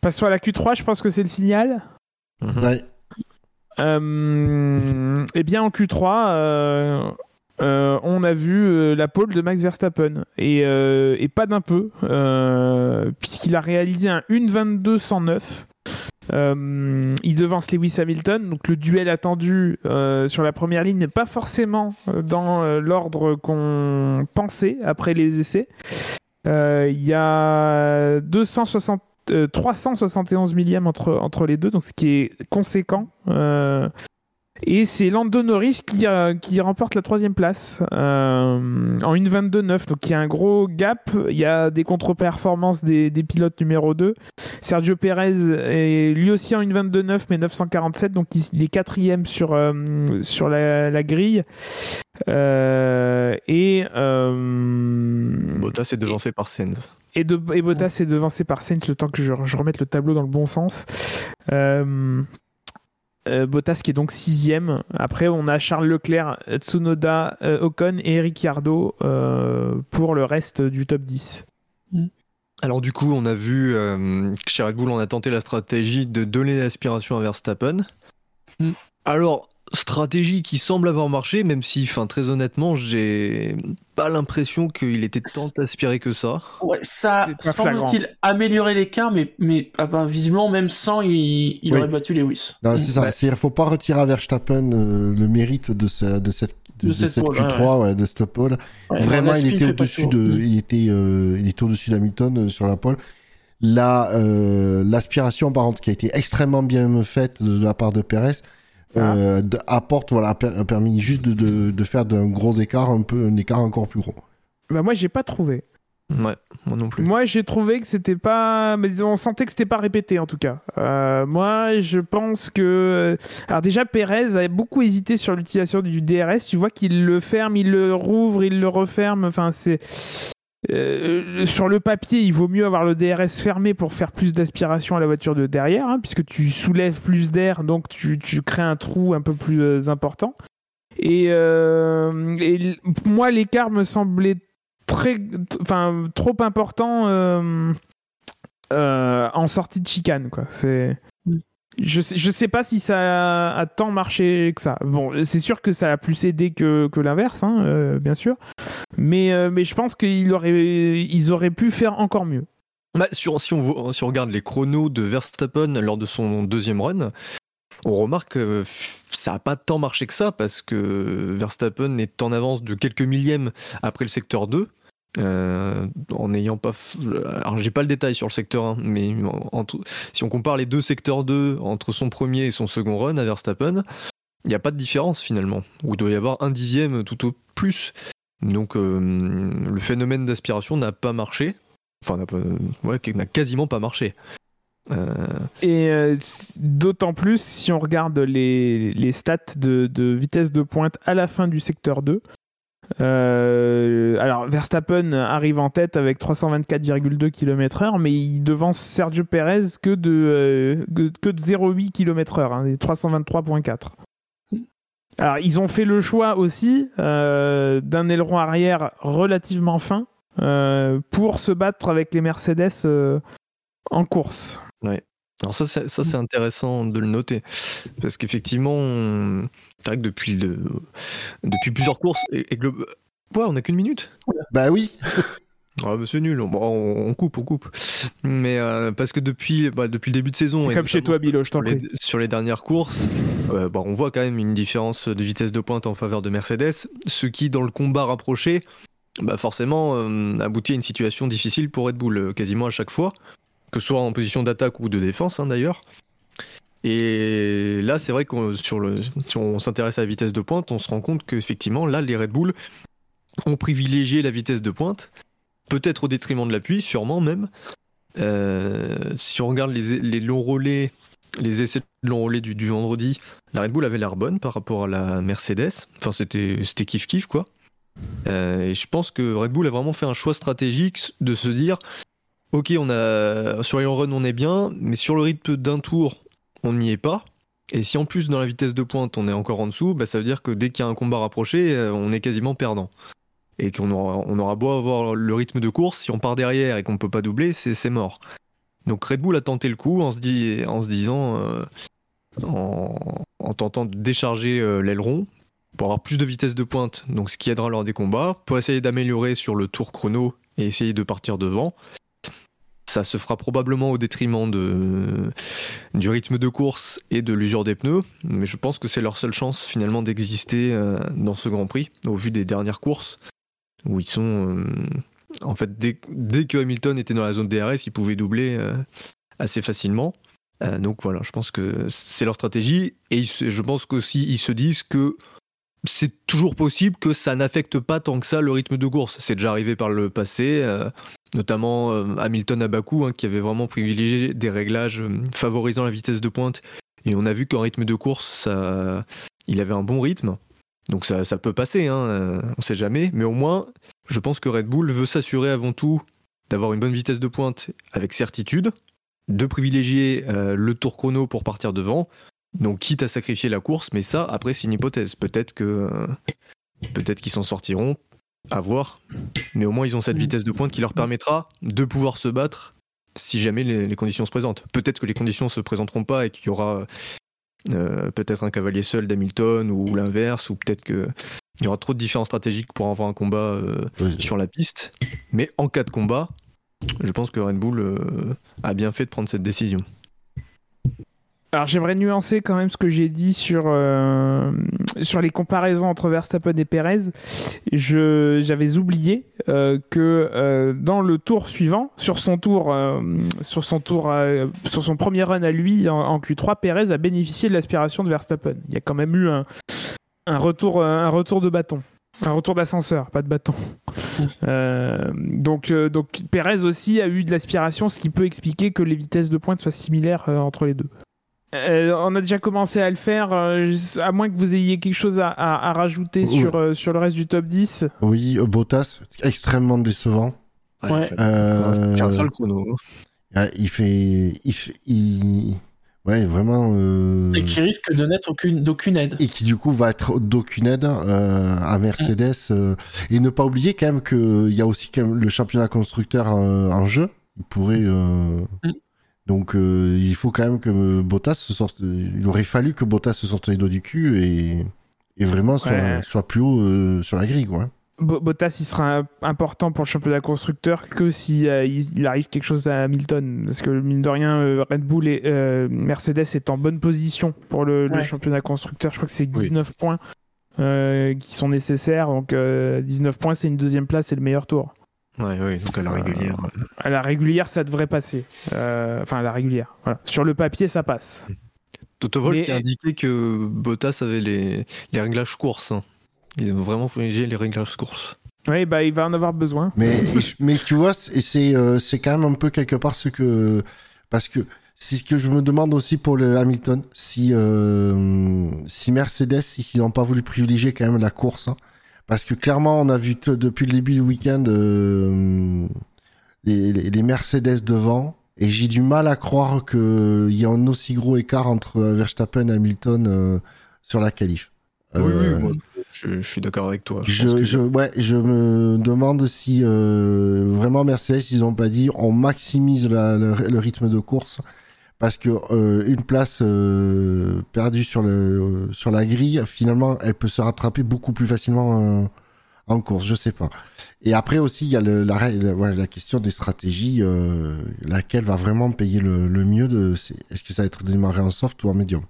Passons à la Q3, je pense que c'est le signal. Ouais. Euh, eh bien, en Q3, euh, euh, on a vu euh, la pole de Max Verstappen. Et, euh, et pas d'un peu, euh, puisqu'il a réalisé un 1.22.109. Euh, il devance Lewis Hamilton, donc le duel attendu euh, sur la première ligne n'est pas forcément euh, dans l'ordre qu'on pensait après les essais. Il y a 260, euh, 371 millièmes entre, entre les deux, donc ce qui est conséquent. Et c'est Lando Norris qui, euh, qui remporte la troisième place euh, en 1.22.9. Donc il y a un gros gap. Il y a des contre-performances des, des pilotes numéro 2. Sergio Perez est lui aussi en 1.22.9 mais 947. Donc il, est quatrième sur, euh, sur la, la grille. Euh, et, Bottas est devancé par Sainz. et, de, et Bottas est devancé par Sainz le temps que je, je remette le tableau dans le bon sens. Euh, euh, Bottas qui est donc sixième. Après, on a Charles Leclerc, Tsunoda, euh, Ocon et Ricciardo euh, pour le reste du top 10. Alors du coup, on a vu euh, que chez Red Bull, on a tenté la stratégie de donner l'aspiration à Verstappen. Mm. Alors, stratégie qui semble avoir marché, même si, enfin, très honnêtement, j'ai pas l'impression qu'il était tant aspiré que ça. Ouais, ça semble-t-il améliorer l'écart, mais, mais ah ben, visiblement, même sans, il, il Oui. aurait battu Lewis. Non, c'est ça. Ouais. C'est-à-dire, faut pas retirer à Verstappen euh, le mérite de, ce- de cette, de, De de cette cette pole, Q3, ouais, de cette pole. Ouais, Vraiment, la il était au-dessus de, Mm. il était, euh, il était au-dessus d'Hamilton euh, sur la pole. Là, euh, l'aspiration, par contre, qui a été extrêmement bien faite de la part de Perez, euh, de- apporte, voilà, a per- a permis juste de, de, de faire d'un gros écart un peu, un écart encore plus gros. Bah moi, j'ai pas trouvé. Ouais, moi non plus. Moi, j'ai trouvé que c'était pas. Mais on sentait que c'était pas répété en tout cas. Euh, moi, je pense que. Alors, déjà, Perez avait beaucoup hésité sur l'utilisation du DRS. Tu vois qu'il le ferme, il le rouvre, il le referme. Enfin, c'est. Euh, sur le papier, il vaut mieux avoir le DRS fermé pour faire plus d'aspiration à la voiture de derrière, hein, puisque tu soulèves plus d'air, donc tu, crées un trou un peu plus euh, important. Et, euh, moi, l'écart me semblait très, enfin, trop important euh, en sortie de chicane, quoi. Je sais, sais pas si ça a, tant marché que ça. Bon, c'est sûr que ça a plus aidé que, l'inverse, hein, euh, bien sûr. Mais, euh, je pense qu'ils auraient, pu faire encore mieux. Bah, sur, si, on, si on regarde les chronos de Verstappen lors de son deuxième run, on remarque que ça n'a pas tant marché que ça parce que Verstappen est en avance de quelques millièmes après le secteur 2. Euh, en n'ayant pas. Alors, j'ai pas le détail sur le secteur 1, mais en, en, si on compare les deux secteurs 2 entre son premier et son second run à Verstappen, il n'y a pas de différence finalement. Ou il doit y avoir un dixième tout au plus. Donc, euh, le phénomène d'aspiration n'a pas marché. Enfin, n'a quasiment pas marché. Euh... Et d'autant plus si on regarde les, les stats de, de, vitesse de pointe à la fin du secteur 2. Euh, alors Verstappen arrive en tête avec 324,2 km/h, mais il devance Sergio Perez que de, euh, que de 0,8 km/h, hein, 323,4. Alors ils ont fait le choix aussi euh, d'un aileron arrière relativement fin pour se battre avec les Mercedes en course. Alors ça, ça c'est intéressant de le noter, parce qu'effectivement, on... c'est vrai que depuis, le... depuis plusieurs courses, et, et ouais, on n'a qu'une minute. Bah oui. Ah, bah c'est nul, on, coupe, on coupe. Mais euh, parce que depuis, bah, depuis le début de saison, comme chez toi, Bilo, je t'en prie. Sur les dernières courses, euh, bah, on voit quand même une différence de vitesse de pointe en faveur de Mercedes, ce qui, dans le combat rapproché, bah, forcément, euh, aboutit à une situation difficile pour Red Bull quasiment à chaque fois que ce soit en position d'attaque ou de défense hein, d'ailleurs. Et là, c'est vrai qu'on sur le, si on s'intéresse à la vitesse de pointe, on se rend compte qu'effectivement, là, les Red Bull ont privilégié la vitesse de pointe, peut-être au détriment de l'appui, sûrement même. Euh, si on regarde les, longs relais, les essais de long relais du, vendredi, la Red Bull avait l'air bonne par rapport à la Mercedes. Enfin, c'était kiff-kiff, quoi. Euh, et je pense que Red Bull a vraiment fait un choix stratégique de se dire ok, on a sur les run on est bien, mais sur le rythme d'un tour, on n'y est pas. Et si en plus dans la vitesse de pointe on est encore en dessous, bah, ça veut dire que dès qu'il y a un combat rapproché, on est quasiment perdant. Et qu'on aura, on aura beau avoir le rythme de course, si on part derrière et qu'on peut pas doubler, c'est mort. Donc Red Bull a tenté le coup en se, disant, euh, en, en, tentant de décharger euh, l'aileron pour avoir plus de vitesse de pointe, donc ce qui aidera lors des combats, pour essayer d'améliorer sur le tour chrono et essayer de partir devant ça se fera probablement au détriment de, du rythme de course et de l'usure des pneus, mais je pense que c'est leur seule chance finalement d'exister euh, dans ce Grand Prix, au vu des dernières courses, où ils sont... Euh, en fait, dès, que Hamilton était dans la zone DRS, ils pouvaient doubler euh, assez facilement. donc voilà, je pense que c'est leur stratégie, et je pense qu'aussi ils se disent que c'est toujours possible que ça n'affecte pas tant que ça le rythme de course. C'est déjà arrivé par le passé, notamment euh, Hamilton à Bakou, hein, qui avait vraiment privilégié des réglages euh, favorisant la vitesse de pointe. Et on a vu qu'en rythme de course, il avait un bon rythme. Donc ça, ça peut passer, hein, on sait jamais. Mais au moins, je pense que Red Bull veut s'assurer avant tout d'avoir une bonne vitesse de pointe avec certitude, de privilégier le tour chrono pour partir devant, donc, quitte à sacrifier la course, mais ça, après, c'est une hypothèse. Peut-être que euh, peut-être qu'ils s'en sortiront, à voir. Mais au moins, ils ont cette vitesse de pointe qui leur permettra de pouvoir se battre si jamais les, les conditions se présentent. Peut-être que les conditions se présenteront pas et qu'il y aura euh, peut-être un cavalier seul d'Hamilton ou l'inverse, ou peut-être que il y aura trop de différences stratégiques pour avoir un combat euh, oui. sur la piste. Mais en cas de combat, je pense que Red Bull euh, a bien fait de prendre cette décision. Alors j'aimerais nuancer quand même ce que j'ai dit sur, euh, sur les comparaisons entre Verstappen et Perez. J'avais oublié euh, que euh, dans le tour suivant, sur son tour, sur son tour, sur son premier run à lui en, en, Q3, Perez a bénéficié de l'aspiration de Verstappen. Il y a quand même eu un, un retour, un retour de bâton, un retour d'ascenseur, pas de bâton. Euh, donc, euh, donc Perez aussi a eu de l'aspiration, ce qui peut expliquer que les vitesses de pointe soient similaires euh, entre les deux. Euh, on a déjà commencé à le faire, euh, à moins que vous ayez quelque chose à, à- à rajouter sur, euh, sur le reste du top 10. Oui, euh, Bottas, extrêmement décevant. Ouais. Euh, C'est un sale chrono. ah, il fait, il fait, il- ouais, vraiment. euh, Et qui risque de n'être aucune, d'aucune aide. et qui du coup va être d'aucune aide euh, à Mercedes euh, et ne pas oublier quand même qu'il y a aussi quand même le championnat constructeur en jeu. Il pourrait euh, Mm. Donc euh, il faut quand même que Bottas se sorte. Il aurait fallu que Bottas se sorte les doigts du cul et, et vraiment soit, Ouais. soit plus haut euh, sur la grille quoi. Bo- Bottas, il sera important pour le championnat constructeur que si euh, il, il arrive quelque chose à Hamilton. Parce que mine de rien, euh, Red Bull et euh, Mercedes est en bonne position pour le, championnat constructeur. Je crois que c'est Oui. 19 points euh, qui sont nécessaires. Donc euh, 19 points, c'est une deuxième place et le meilleur tour. Ouais, ouais, donc à la régulière. ouais. À la régulière, ça devrait passer. Euh, enfin, à la régulière. Voilà. Sur le papier, ça passe. Toto Wolff Mais- qui a indiqué que Bottas avait les, les réglages courses. hein. Ils ont vraiment corrigé les réglages courses. Oui, bah, il va en avoir besoin. Mais, mais tu vois, c'est euh, c'est quand même un peu quelque part ce que. Parce que c'est ce que je me demande aussi pour le Hamilton. Si, euh, si Mercedes, s'ils n'ont pas voulu privilégier quand même la course. hein. Parce que clairement, on a vu depuis le début du week-end euh, les, les- les Mercedes devant. Et j'ai du mal à croire qu'il y a un aussi gros écart entre Verstappen et Hamilton euh, sur la qualif. Euh, moi, je, je suis d'accord avec toi. Je je, que- je, ouais, je me demande si euh, vraiment Mercedes, ils ont pas dit on maximise la- le, le rythme de course parce que euh, une place euh, perdue sur, le, euh, sur la grille, finalement, elle peut se rattraper beaucoup plus facilement en course, je sais pas. Et après aussi, il y a le, la, la, ouais, la question des stratégies, laquelle va vraiment payer le, le mieux. de Est-ce que ça va être démarré en soft ou en médium?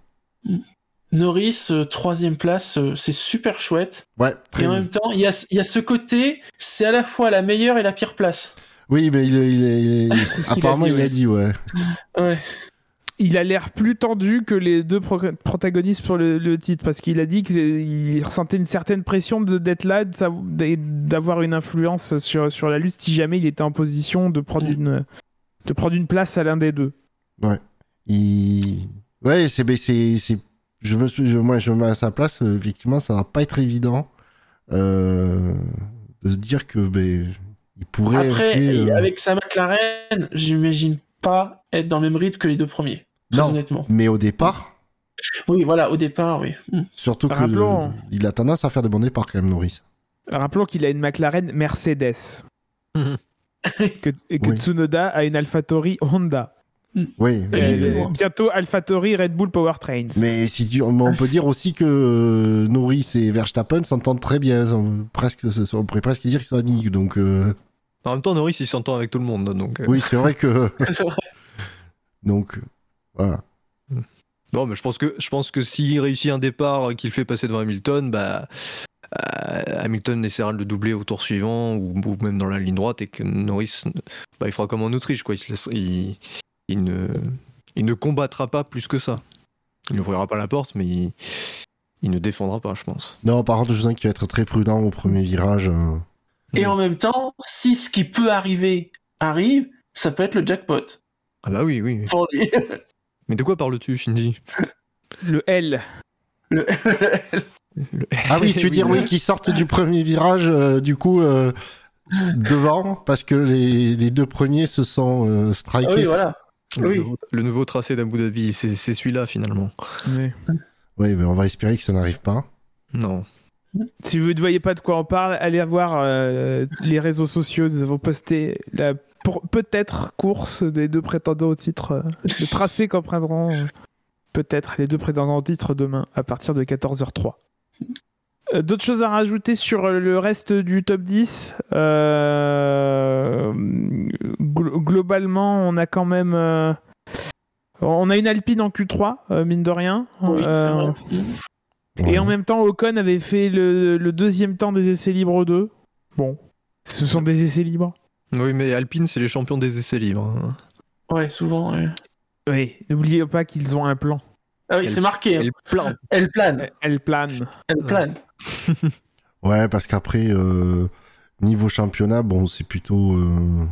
Norris, euh, troisième place, euh, c'est super chouette. Ouais, très Et en bien. même temps, il y a, il y a ce côté, c'est à la fois la meilleure et la pire place. Oui, mais il, est- il, il a apparemment, il a ouais. dit, ouais. Ouais. Il a l'air plus tendu que les deux pro- protagonistes pour le, le titre parce qu'il a dit qu'il ressentait une certaine pression de- d'être là et d'avoir une influence sur, sur la lutte si jamais il était en position de prendre, une, de prendre une place à l'un des deux. Il... Ouais, c'est, ben, c'est, c'est, je me suis, je, moi, je me mets à sa place. euh, effectivement, ça va pas être évident euh, de se dire que, ben, il pourrait. Après, euh, avec sa McLaren, j'imagine pas être dans le même rythme que les deux premiers. Très Non. honnêtement. Mais au départ, Oui, voilà, au départ, oui. Mm. surtout que Rappelons- il a tendance à faire des bons départs quand même, Norris. Rappelons qu'il a une McLaren Mercedes Mhm. que, et que Oui. Tsunoda a une AlphaTauri Honda. Oui. Et Mais, euh, bientôt AlphaTauri Red Bull Powertrains. mais si tu, mais on peut dire aussi que euh, Norris et Verstappen s'entendent très bien. On, presque, on pourrait presque dire qu'ils sont amis. Donc, euh, En même temps, Norris, il s'entend avec tout le monde. Donc, euh, oui, c'est vrai que. C'est vrai. donc, voilà. Non, mais je pense que je pense que s'il réussit un départ qu'il fait passer devant Hamilton, bah euh, Hamilton essaiera de le doubler au tour suivant ou, ou même dans la ligne droite et que Norris, bah, il fera comme en Autriche, quoi. Il, se laisse- il, il ne il ne combattra pas plus que ça. Il n'ouvrira pas la porte, mais il, il ne défendra pas, je pense. Non, par contre, je sens qu'il va être très prudent au premier virage. euh. Et en même temps, si ce qui peut arriver arrive, ça peut être le jackpot Ah bah oui, oui. pour lui. Mais de quoi parles-tu, Shinji Le L. Le- Le- Ah oui, tu veux dire, oui, qu'ils sortent du premier virage, euh, du coup, euh, devant, parce que les, les deux premiers se sont euh, Ah strikés. oui, voilà. le, Oui. nouveau, le nouveau tracé d'Abu Dhabi, c'est c'est celui-là finalement. Oui. Oui, mais on va espérer que ça n'arrive pas. Non. Si vous ne voyez pas de quoi on parle, allez voir euh, les réseaux sociaux. Nous avons posté la pour- peut-être course des deux prétendants au titre, euh, le tracé qu'en prendront euh, peut-être les deux prétendants au titre demain à partir de 14h03. Euh, D'autres choses à rajouter sur le reste du top 10 Euh, glo- Globalement, on a quand même. euh, On a une Alpine en Q3, euh, mine de rien. Oui, c'est Euh, vrai. et en même temps, Ocon avait fait le, le deuxième temps des essais libres 2. Bon, ce sont des essais libres. Oui, mais Alpine, c'est les champions des essais libres. hein. Ouais, souvent. ouais. Oui, n'oubliez pas qu'ils ont un plan. Ah oui, c'est marqué. hein. Elle plane. Elle plane. Elle plane. Elle plane. Ouais, parce qu'après, euh, Niveau championnat, bon, c'est plutôt euh,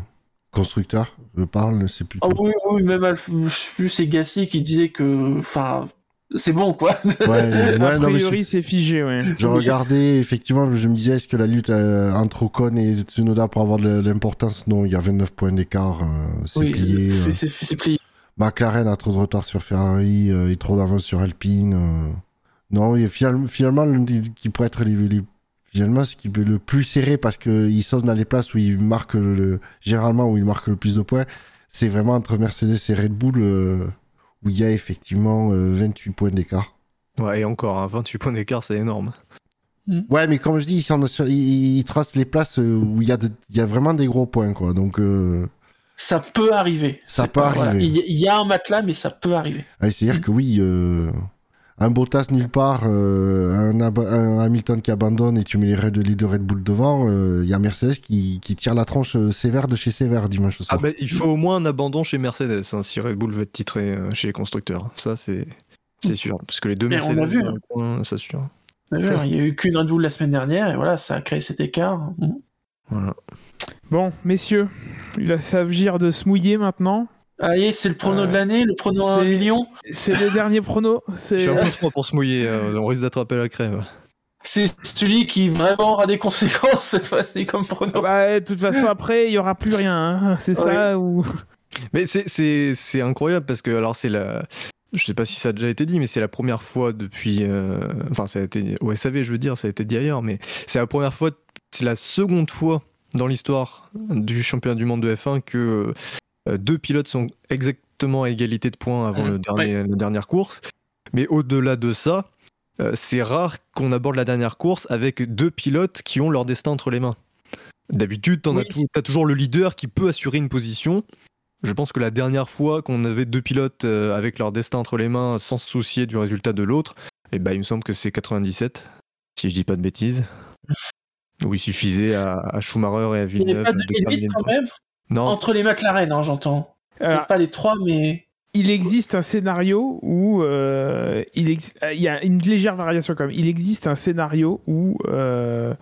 constructeur, je parle, c'est plutôt. Ah oui, oui, même je sais plus, c'est Gasly qui disait que, enfin, c'est bon quoi. Ouais, ouais, a priori, c'est figé, ouais. Je regardais, effectivement, je me disais, est-ce que la lutte euh, entre Ocon et Tsunoda pour avoir de l'importance? Non, il y a 29 points d'écart, euh, c'est oui, plié. c'est- euh. c'est plié. McLaren a trop de retard sur Ferrari euh, et trop d'avance sur Alpine. euh. Non, et finalement, finalement, qui pourrait être les, les- finalement ce qui est le plus serré parce qu'ils sont dans les places où ils marquent le, le- généralement où ils marquent le plus de points, c'est vraiment entre Mercedes et Red Bull euh, où il y a effectivement euh, 28 points d'écart. Ouais, et encore, hein, 28 points d'écart, c'est énorme. Ouais, mais comme je dis, ils, sont sur- ils, ils tracent les places euh, où il y, a de- il y a vraiment des gros points, quoi. Donc, euh, Ça peut arriver. Ça C'est peut pas- arriver. Il y, a- il y a un matelas, mais ça peut arriver. ouais, c'est-à-dire que oui, euh, un Bottas nulle part, euh, un, Hamilton qui abandonne et tu mets les, Red, les deux Red Bull devant, euh, il y a Mercedes qui, qui tire la tronche euh, sévère de chez sévère dimanche Ah soir. bah, il faut au moins un abandon chez Mercedes hein, si Red Bull veut être titré euh, chez les constructeurs. Ça, c'est c'est sûr. Parce que les deux Mais on Mercedes, vu, hein. le coin, ça sûr. Avez vu, Il y a eu qu'une Red Bull la semaine dernière, et voilà, ça a créé cet écart. Voilà. Bon, messieurs, il va s'agir de se mouiller maintenant. Allez, c'est le prono Euh, de l'année, le prono à un c'est- million. C'est le dernier prono. Je suis un peu froid pour se mouiller, euh, on risque d'attraper la crève. C'est celui qui vraiment aura des conséquences cette fois-ci comme prono. Bah, de toute façon, après, il y aura plus rien. hein. C'est ça ou Mais c'est- c'est c'est incroyable parce que, alors, c'est la. Je sais pas si ça a déjà été dit, mais c'est la première fois depuis. euh, Enfin, ça a été. Au SAV, je veux dire, ça a été dit ailleurs, mais c'est la première fois. C'est la seconde fois dans l'histoire du championnat du monde de F1 que euh, deux pilotes sont exactement à égalité de points avant Mhm, le dernier, la dernière course. Mais au-delà de ça, euh, c'est rare qu'on aborde la dernière course avec deux pilotes qui ont leur destin entre les mains. D'habitude, t'en as Oui. toujours le leader qui peut assurer une position. Je pense que la dernière fois qu'on avait deux pilotes euh, avec leur destin entre les mains sans se soucier du résultat de l'autre, eh ben, il me semble que c'est 97, si je dis pas de bêtises. Où il suffisait à, à Schumacher et à Il Villeneuve a pas de 2008 terminer quand le- même? Non, Entre les McLaren, hein, j'entends. Peut-être pas les trois, mais. il existe un scénario où euh, il, ex- il y a une légère variation quand même. Il existe un scénario où euh,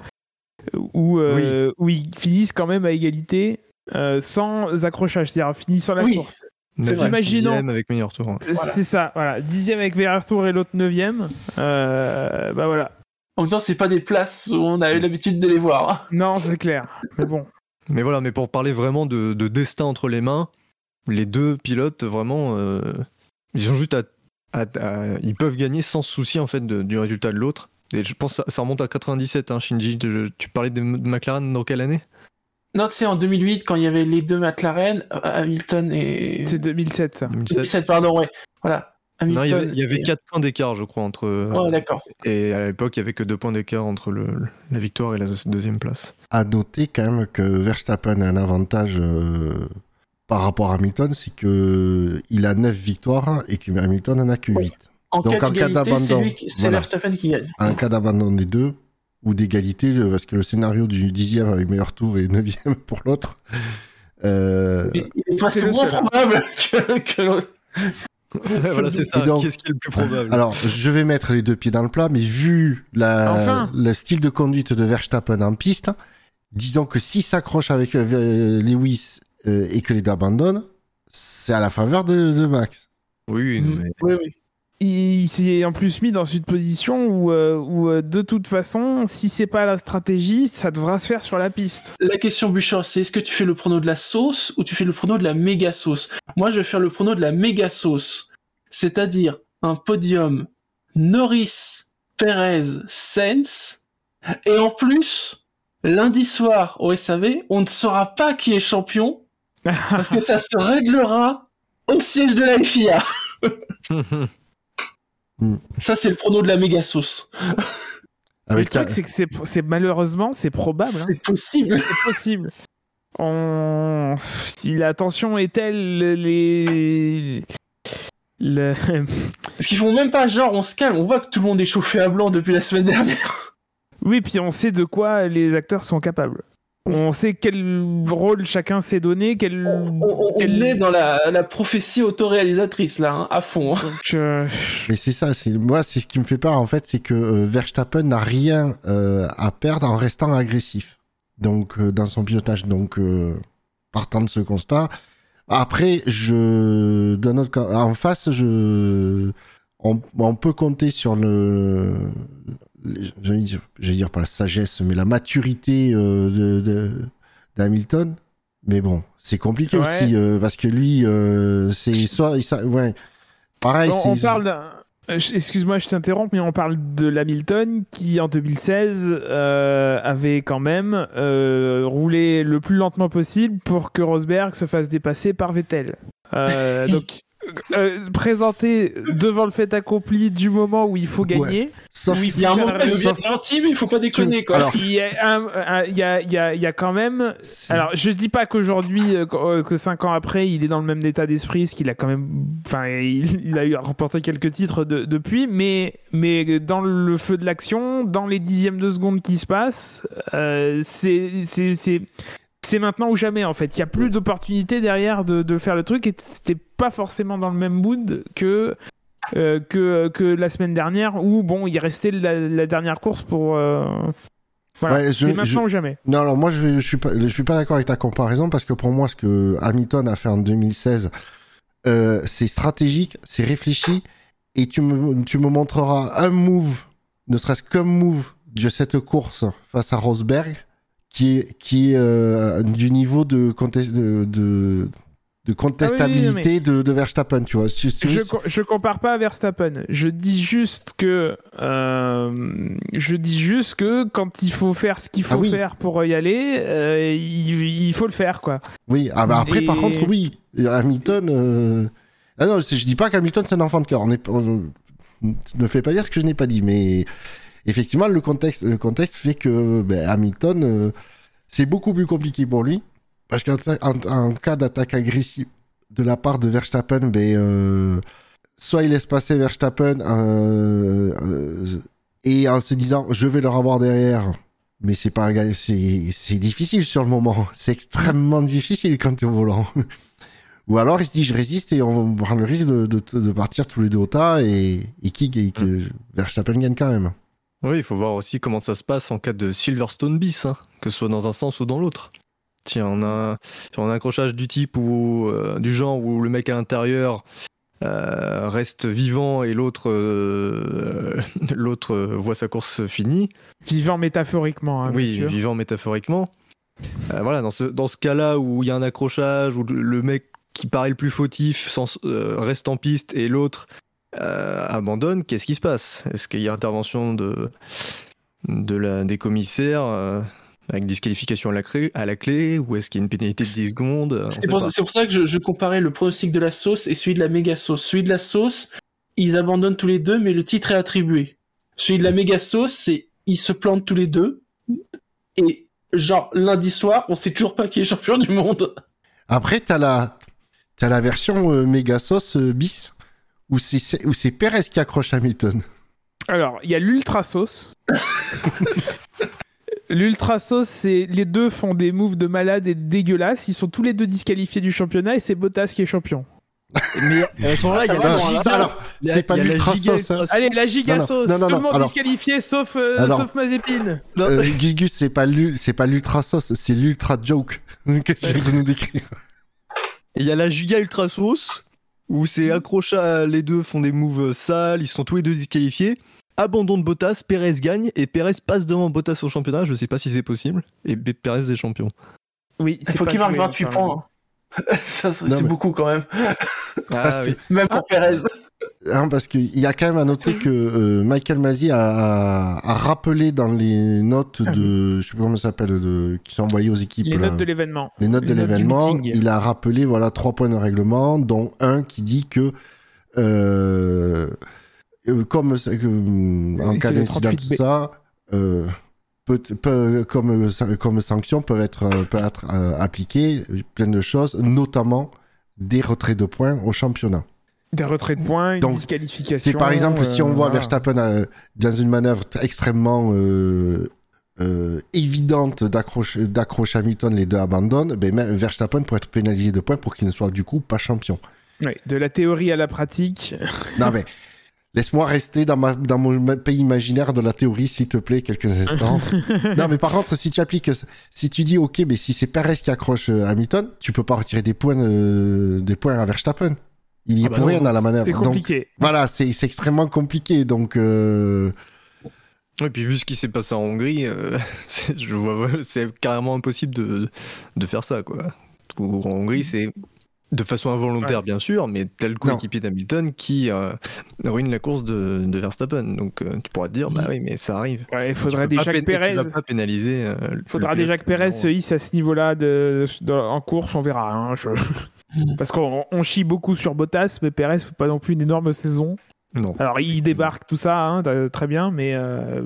où, euh, où ils finissent quand même à égalité euh, sans accrochage, c'est-à-dire en finissant la Oui. course. Imaginons- dixième avec meilleur tour. Voilà. C'est ça, voilà. Dixième avec meilleur tour et l'autre neuvième. Euh, bah voilà. En même temps, c'est pas des places où on a eu l'habitude de les voir. hein. Non, c'est clair. Mais bon. Mais voilà, mais pour parler vraiment de, de destin entre les mains, les deux pilotes, vraiment, euh, ils ont juste à, à- à- Ils peuvent gagner sans se soucier en fait de- du résultat de l'autre. Et je pense que ça, ça remonte à 97, hein, Shinji. Tu, tu parlais de, de McLaren dans quelle année? Non, tu sais, en 2008, quand il y avait les deux McLaren, euh, Hamilton et. C'est 2007, ça. 2007 2007, pardon, ouais. Voilà. Non, il y avait, Hamilton il y avait et- 4 points d'écart, je crois, entre. Ouais, d'accord. et à l'époque, il y avait que 2 points d'écart entre le, la victoire et la deuxième place. À noter quand même que Verstappen a un avantage euh, par rapport à Hamilton, c'est que il a 9 victoires et que Hamilton en a que 8. Oui. En Donc, cas en cas d'égalité, c'est d'abandon, c'est voilà. Verstappen qui gagne. En cas d'abandon des deux ou d'égalité, euh, parce que le scénario du dixième avec meilleur tour et neuvième pour l'autre. euh, Il est presque moins probable que, que l'autre. Voilà, c'est ça. Qu'est-ce qui est le plus probable Alors, je vais mettre les deux pieds dans le plat, mais vu la, Enfin. le style de conduite de Verstappen en piste, disons que s'il s'accroche avec euh, Lewis euh, et que les deux abandonnent, c'est à la faveur de, de Max. Oui, mais. Oui, oui. Il s'est en plus mis dans une position où, euh, où euh, de toute façon, si c'est pas la stratégie, ça devra se faire sur la piste. La question Bouchard, c'est est-ce que tu fais le prono de la sauce ou tu fais le prono de la méga sauce? Moi, je vais faire le prono de la méga sauce. C'est-à-dire un podium Norris, Perez, Sainz. Et en plus, lundi soir au SAV, on ne saura pas qui est champion parce que ça se réglera au siège de la FIA. Ça, c'est le prono de la méga sauce. Mais le truc, c'est que c'est, malheureusement, c'est probable. hein. C'est possible. C'est possible. On... Si la tension est telle, les... le- Parce qu'ils font même pas genre, on se calme, on voit que tout le monde est chauffé à blanc depuis la semaine dernière. Oui, puis on sait de quoi les acteurs sont capables. On sait quel rôle chacun s'est donné, quel... On, on- on quel- est dans la, la prophétie autoréalisatrice là, hein, à fond. hein. Donc, euh, Mais c'est ça, c'est moi, c'est ce qui me fait peur en fait, c'est que euh, Verstappen n'a rien euh, à perdre en restant agressif. donc euh, dans son pilotage. Donc, euh, partant de ce constat, après, je, d'un autre en face, je, on, on peut compter sur le- je vais dire, je vais dire pas la sagesse, mais la maturité euh, de, d'Hamilton. Mais bon, c'est compliqué Ouais. aussi euh, parce que lui, euh, c'est soit, ouais, pareil. on, parle. Excuse-moi, je t'interromps, mais on parle de l'Hamilton qui, en 2016, euh, avait quand même roulé le plus lentement possible pour que Rosberg se fasse dépasser par Vettel. Donc, euh, présenté devant le fait accompli du moment où il faut gagner. Sauf il y a un moment, gentil, mais il faut pas déconner, quoi. Alors, Il y a, un- un- il y a, il y a- il y a quand même. Alors, je dis pas qu'aujourd'hui, euh, euh, que cinq ans après, il est dans le même état d'esprit, ce qu'il a quand même. Enfin, il, il a eu remporté quelques titres de- depuis, mais, mais dans le feu de l'action, dans les dixièmes de seconde qui se passent, euh, c'est. C'est- maintenant ou jamais en fait. Il y a plus d'opportunités derrière de, de faire le truc et c'était pas forcément dans le même mood que euh, que, que la semaine dernière où bon il restait la, la dernière course pour euh, voilà. Ouais, c'est maintenant je- ou jamais. Non, alors moi je, je suis pas, je suis pas d'accord avec ta comparaison parce que pour moi ce que Hamilton a fait en 2016, euh, c'est stratégique, c'est réfléchi et tu me, tu me montreras un move, ne serait-ce qu'un move de cette course face à Rosberg qui est, qui est euh, du niveau de, contest, de, de, de contestabilité de, de Verstappen, tu vois. Je, je compare pas à Verstappen. Je dis juste que euh, je dis juste que quand il faut faire ce qu'il faut Ah oui. faire pour y aller, euh, il, il faut le faire quoi. Oui, ah bah après, Et- par contre, oui, Hamilton. Ah non, je dis pas qu'Hamilton c'est un enfant de cœur. On est... on- Ne fais pas dire ce que je n'ai pas dit, mais effectivement, le contexte, le contexte fait que ben, Hamilton, euh, c'est beaucoup plus compliqué pour lui. Parce qu'en en, en cas d'attaque agressive de la part de Verstappen, ben, euh, soit il laisse passer Verstappen euh, et en se disant je vais leur avoir derrière. Mais c'est pas c'est c'est difficile sur le moment. C'est extrêmement difficile quand tu es au volant. Ou alors il se dit je résiste et on prend le risque de, de, de partir tous les deux au tas et, et qui et que Verstappen gagne quand même. Oui, il faut voir aussi comment ça se passe en cas de Silverstone bis, hein, que ce soit dans un sens ou dans l'autre. Tiens, on a, on a un accrochage du type ou euh, du genre où le mec à l'intérieur euh, reste vivant et l'autre euh, l'autre voit sa course finie. Vivant métaphoriquement. hein, oui, vivant métaphoriquement. Voilà, dans ce, dans ce cas-là où il y a un accrochage, où le- mec qui paraît le plus fautif sans- reste en piste et l'autre abandonne, qu'est-ce qui se passe? Est-ce qu'il y a intervention de, de la, des commissaires euh, avec disqualification à la, clé, à la clé ou est-ce qu'il y a une pénalité de 10 secondes? On C'est pour, ça que je, je comparais le pronostic de la sauce et celui de la méga sauce. Celui de la sauce, ils abandonnent tous les deux, mais le titre est attribué. Celui de la méga sauce, c'est ils se plantent tous les deux. Et genre, lundi soir, on sait toujours pas qui est champion du monde. Après t'as la t'as la version euh, méga sauce euh, bis où c'est Perez qui accroche Hamilton. Alors, il y a l'ultra sauce. L'ultra sauce, c'est les deux font des moves de malade et dégueulasses. Ils sont tous les deux disqualifiés du championnat et c'est Bottas qui est champion. Mais à ce moment-là, il y a la giga- c'est pas l'ultra giga sauce. hein. Allez, la giga Non, non, sauce. non, non, Tout le non, monde alors- disqualifié sauf, euh, Alors- sauf Mazepin. Euh, Gus c'est pas c'est pas l'ultra sauce, c'est l'ultra joke que je vais nous décrire. Il y a la giga ultra sauce où c'est accrocha, les deux font des moves sales, ils sont tous les deux disqualifiés. Abandon de Bottas, Perez gagne et Perez passe devant Bottas au championnat. Je sais pas si c'est possible. Et Perez est champion. Oui, Il faut qu'il marque joué 28 encore. points. Ça, c'est Non, c'est mais- beaucoup quand même. Parce Ah que- oui. Même pour Perez. Hein, parce qu'il y a quand même à noter que euh, Michael Masi a, a, a rappelé dans les notes de, je sais pas comment ça s'appelle, de, qui sont envoyées aux équipes. Les là, notes de l'événement. les notes de notes l'événement, il a rappelé voilà trois points de règlement, dont un qui dit que euh, euh, comme que, euh, en cas d'incident 38B. tout ça, euh, peut, peut- comme comme sanction peuvent être euh, peut être euh, appliquées plein de choses, notamment des retraits de points au championnat. Des retraits de points, une disqualification. C'est par exemple si on voit voilà. Verstappen euh, dans une manœuvre extrêmement euh, euh, évidente d'accroche Hamilton, les deux abandonnent, ben même Verstappen pourrait être pénalisé de points pour qu'il ne soit du coup pas champion. Ouais, de la théorie à la pratique. non mais Laisse-moi rester dans, ma, dans mon pays imaginaire de la théorie, s'il te plaît, quelques instants. non, mais par contre, si tu appliques, si tu dis, ok, mais si c'est Perez qui accroche Hamilton, tu peux pas retirer des points, euh, des points à Verstappen. Il y est Ah bah pour non, rien dans la manœuvre. C'est Donc, compliqué. voilà, c'est extrêmement compliqué. Donc, euh, Et puis vu ce qui s'est passé en Hongrie, euh, c'est- je vois, c'est carrément impossible de, de faire ça, quoi. En Hongrie, c'est de façon involontaire, bien sûr, mais tel coéquipier d'Hamilton qui euh, ruine la course de, de Verstappen. Donc euh, tu pourras te dire, bah oui, mais ça arrive. Ouais, il déjà que pén- Pérez. Pénaliser. euh, le Faudra déjà que Pérez se hisse à ce niveau-là de, de- en course, on verra. hein, je-. Parce qu'on on chie beaucoup sur Bottas, mais Pérez fait pas non plus une énorme saison. Non. Alors il débarque tout ça, hein, très bien, mais euh,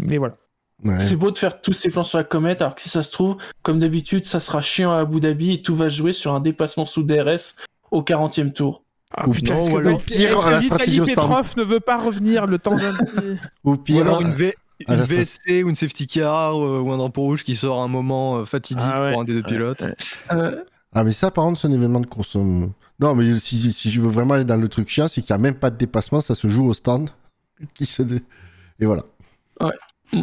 mais voilà. ouais. C'est beau de faire tous ces plans sur la comète, alors que si ça se trouve, comme d'habitude, ça sera chiant à Abu Dhabi et tout va se jouer sur un dépassement sous DRS au 40e tour. Ah, Ou putain, non, ou alors pire, que la Vitaly stratégie au stand. Petrov ne veut pas revenir le temps d'un Ou pire, alors une, V- une VSC ou une safety car euh, ou un drapeau rouge qui sort à un moment euh, fatidique Ah ouais. pour un des deux pilotes. Ouais. Euh, Ah, mais ça, par contre, c'est un événement de consomme. Non, mais si, si je veux vraiment aller dans le truc chiant, c'est qu'il n'y a même pas de dépassement, ça se joue au stand. Qui se dé- Et voilà. Ouais. Mm.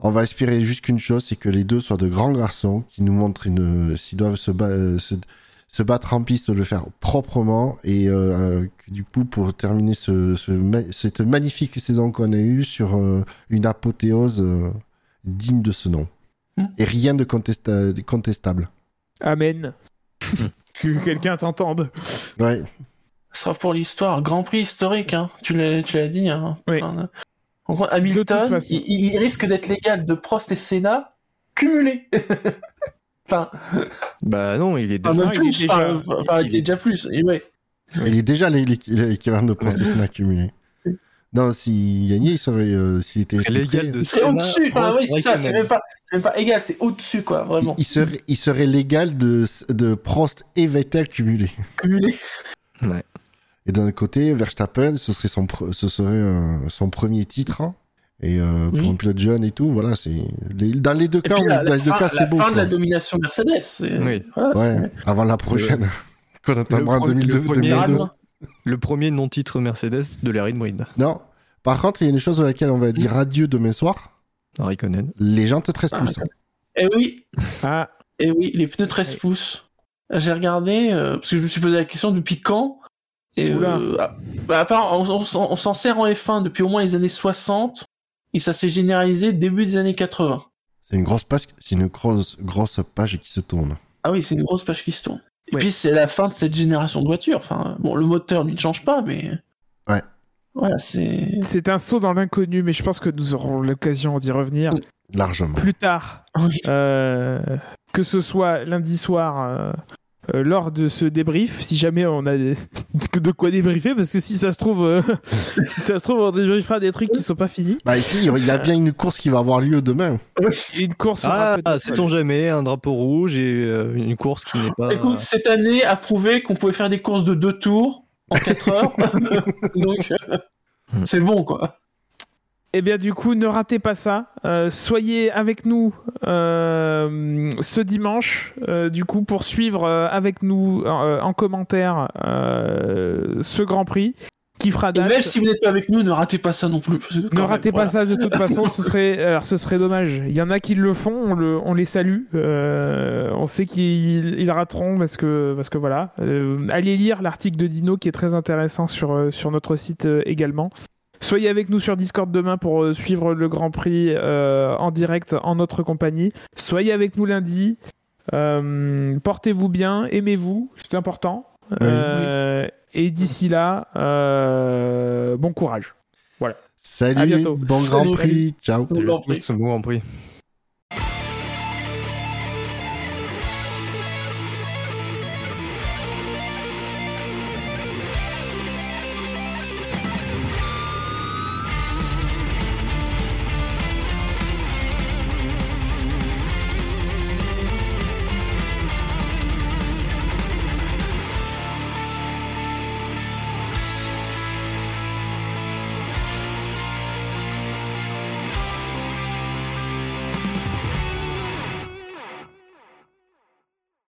On va espérer juste qu'une chose, c'est que les deux soient de grands garçons, qui nous montrent une. S'ils doivent se, ba- euh, se, se battre en piste, de le faire proprement. Et euh, euh, que du coup, pour terminer ce, ce ma- cette magnifique saison qu'on a eue sur euh, une apothéose euh, digne de ce nom. Mm. Et rien de, contesta- de contestable. Amen. que quelqu'un t'entende. Ouais. sera pour l'histoire. Grand prix historique, hein. tu l'as tu l'as dit. Hein. Oui. Enfin, en gros, De toute Hamilton, il, il risque d'être légal de Prost et Senna cumulés. enfin, Bah non, il est enfin, déjà. même il est plus, déjà- enfin, enfin, il est déjà plus. Et ouais. Il est déjà l'é- l'é- l'équivalent de processus accumulé. Non, s'il gagnait, il serait. euh, s'il était. C'est légal de C'est au-dessus. Enfin, Prost, oui, c'est ça. C'est même pas, c'est même pas égal. C'est au-dessus, quoi. Vraiment. il serait, il serait légal de, de Prost et Vettel cumulés. Cumulé. Ouais. Et d'un côté, Verstappen, ce serait son, pre- ce serait euh, son premier titre. hein. Et euh, pour Oui. un pilote jeune et tout, voilà, c'est. Dans les deux Et cas, la, dans la les deux fin, cas, la c'est beau. fin de la domination Mercedes. Oui. voilà, Ouais, avant la prochaine. Qu'on attendra en pro- le 2002. premier 2002. Le premier non-titre Mercedes de l'ère Inbreed. Non. Par contre, il y a une chose à laquelle on va dire adieu demain soir. Raikkonen. Les jantes 13 Ah, pouces. Eh oui, Ah, eh oui, les pneus 13 pouces. J'ai regardé, euh, parce que je me suis posé la question depuis quand? Et euh, ah, bah, on, on s'en sert en F1 depuis au moins les années 60. Et ça s'est généralisé début des années 80. C'est une grosse page, c'est une grosse, grosse page qui se tourne. Ah oui, c'est une grosse page qui se tourne. Et Ouais. puis c'est la fin de cette génération de voitures. Enfin, bon, le moteur lui ne change pas, mais. Ouais. Voilà, c'est. c'est un saut dans l'inconnu, mais je pense que nous aurons l'occasion d'y revenir. Largement. plus tard. Oui. Euh, que ce soit lundi soir euh, euh, lors de ce débrief, si jamais on a des- de quoi débriefer, parce que si ça se trouve, euh, si ça se trouve, on débriefera des trucs qui sont pas finis. Bah ici, il y a bien une course qui va avoir lieu demain. Une course. Ah, sait-on jamais, un drapeau rouge et euh, une course qui n'est pas. Écoute, cette année a prouvé qu'on pouvait faire des courses de deux tours en 4 heures. Donc, euh, Hmm. c'est bon, quoi. Eh bien, du coup, ne ratez pas ça. Euh, soyez avec nous euh, ce dimanche, euh, du coup, pour suivre euh, avec nous euh, en commentaire euh, ce Grand Prix qui fera Et date. même si vous n'êtes pas avec nous, ne ratez pas ça non plus. Ne même, ratez pas voilà. ça de toute façon, ce serait, alors, ce serait dommage. Il y en a qui le font, on, le- on les salue. Euh, on sait qu'ils ils rateront parce que, parce que voilà. Allez lire l'article de Dino qui est très intéressant sur, sur notre site également. Soyez avec nous sur Discord demain pour euh, suivre le Grand Prix euh, en direct en notre compagnie. Soyez avec nous lundi. Euh, Portez-vous bien, aimez-vous, c'est important. Euh, Et d'ici là, euh, bon courage. Salut, À bientôt. bon Grand Salut. Prix, ciao. Bon Grand Prix. C'est bon Grand Prix.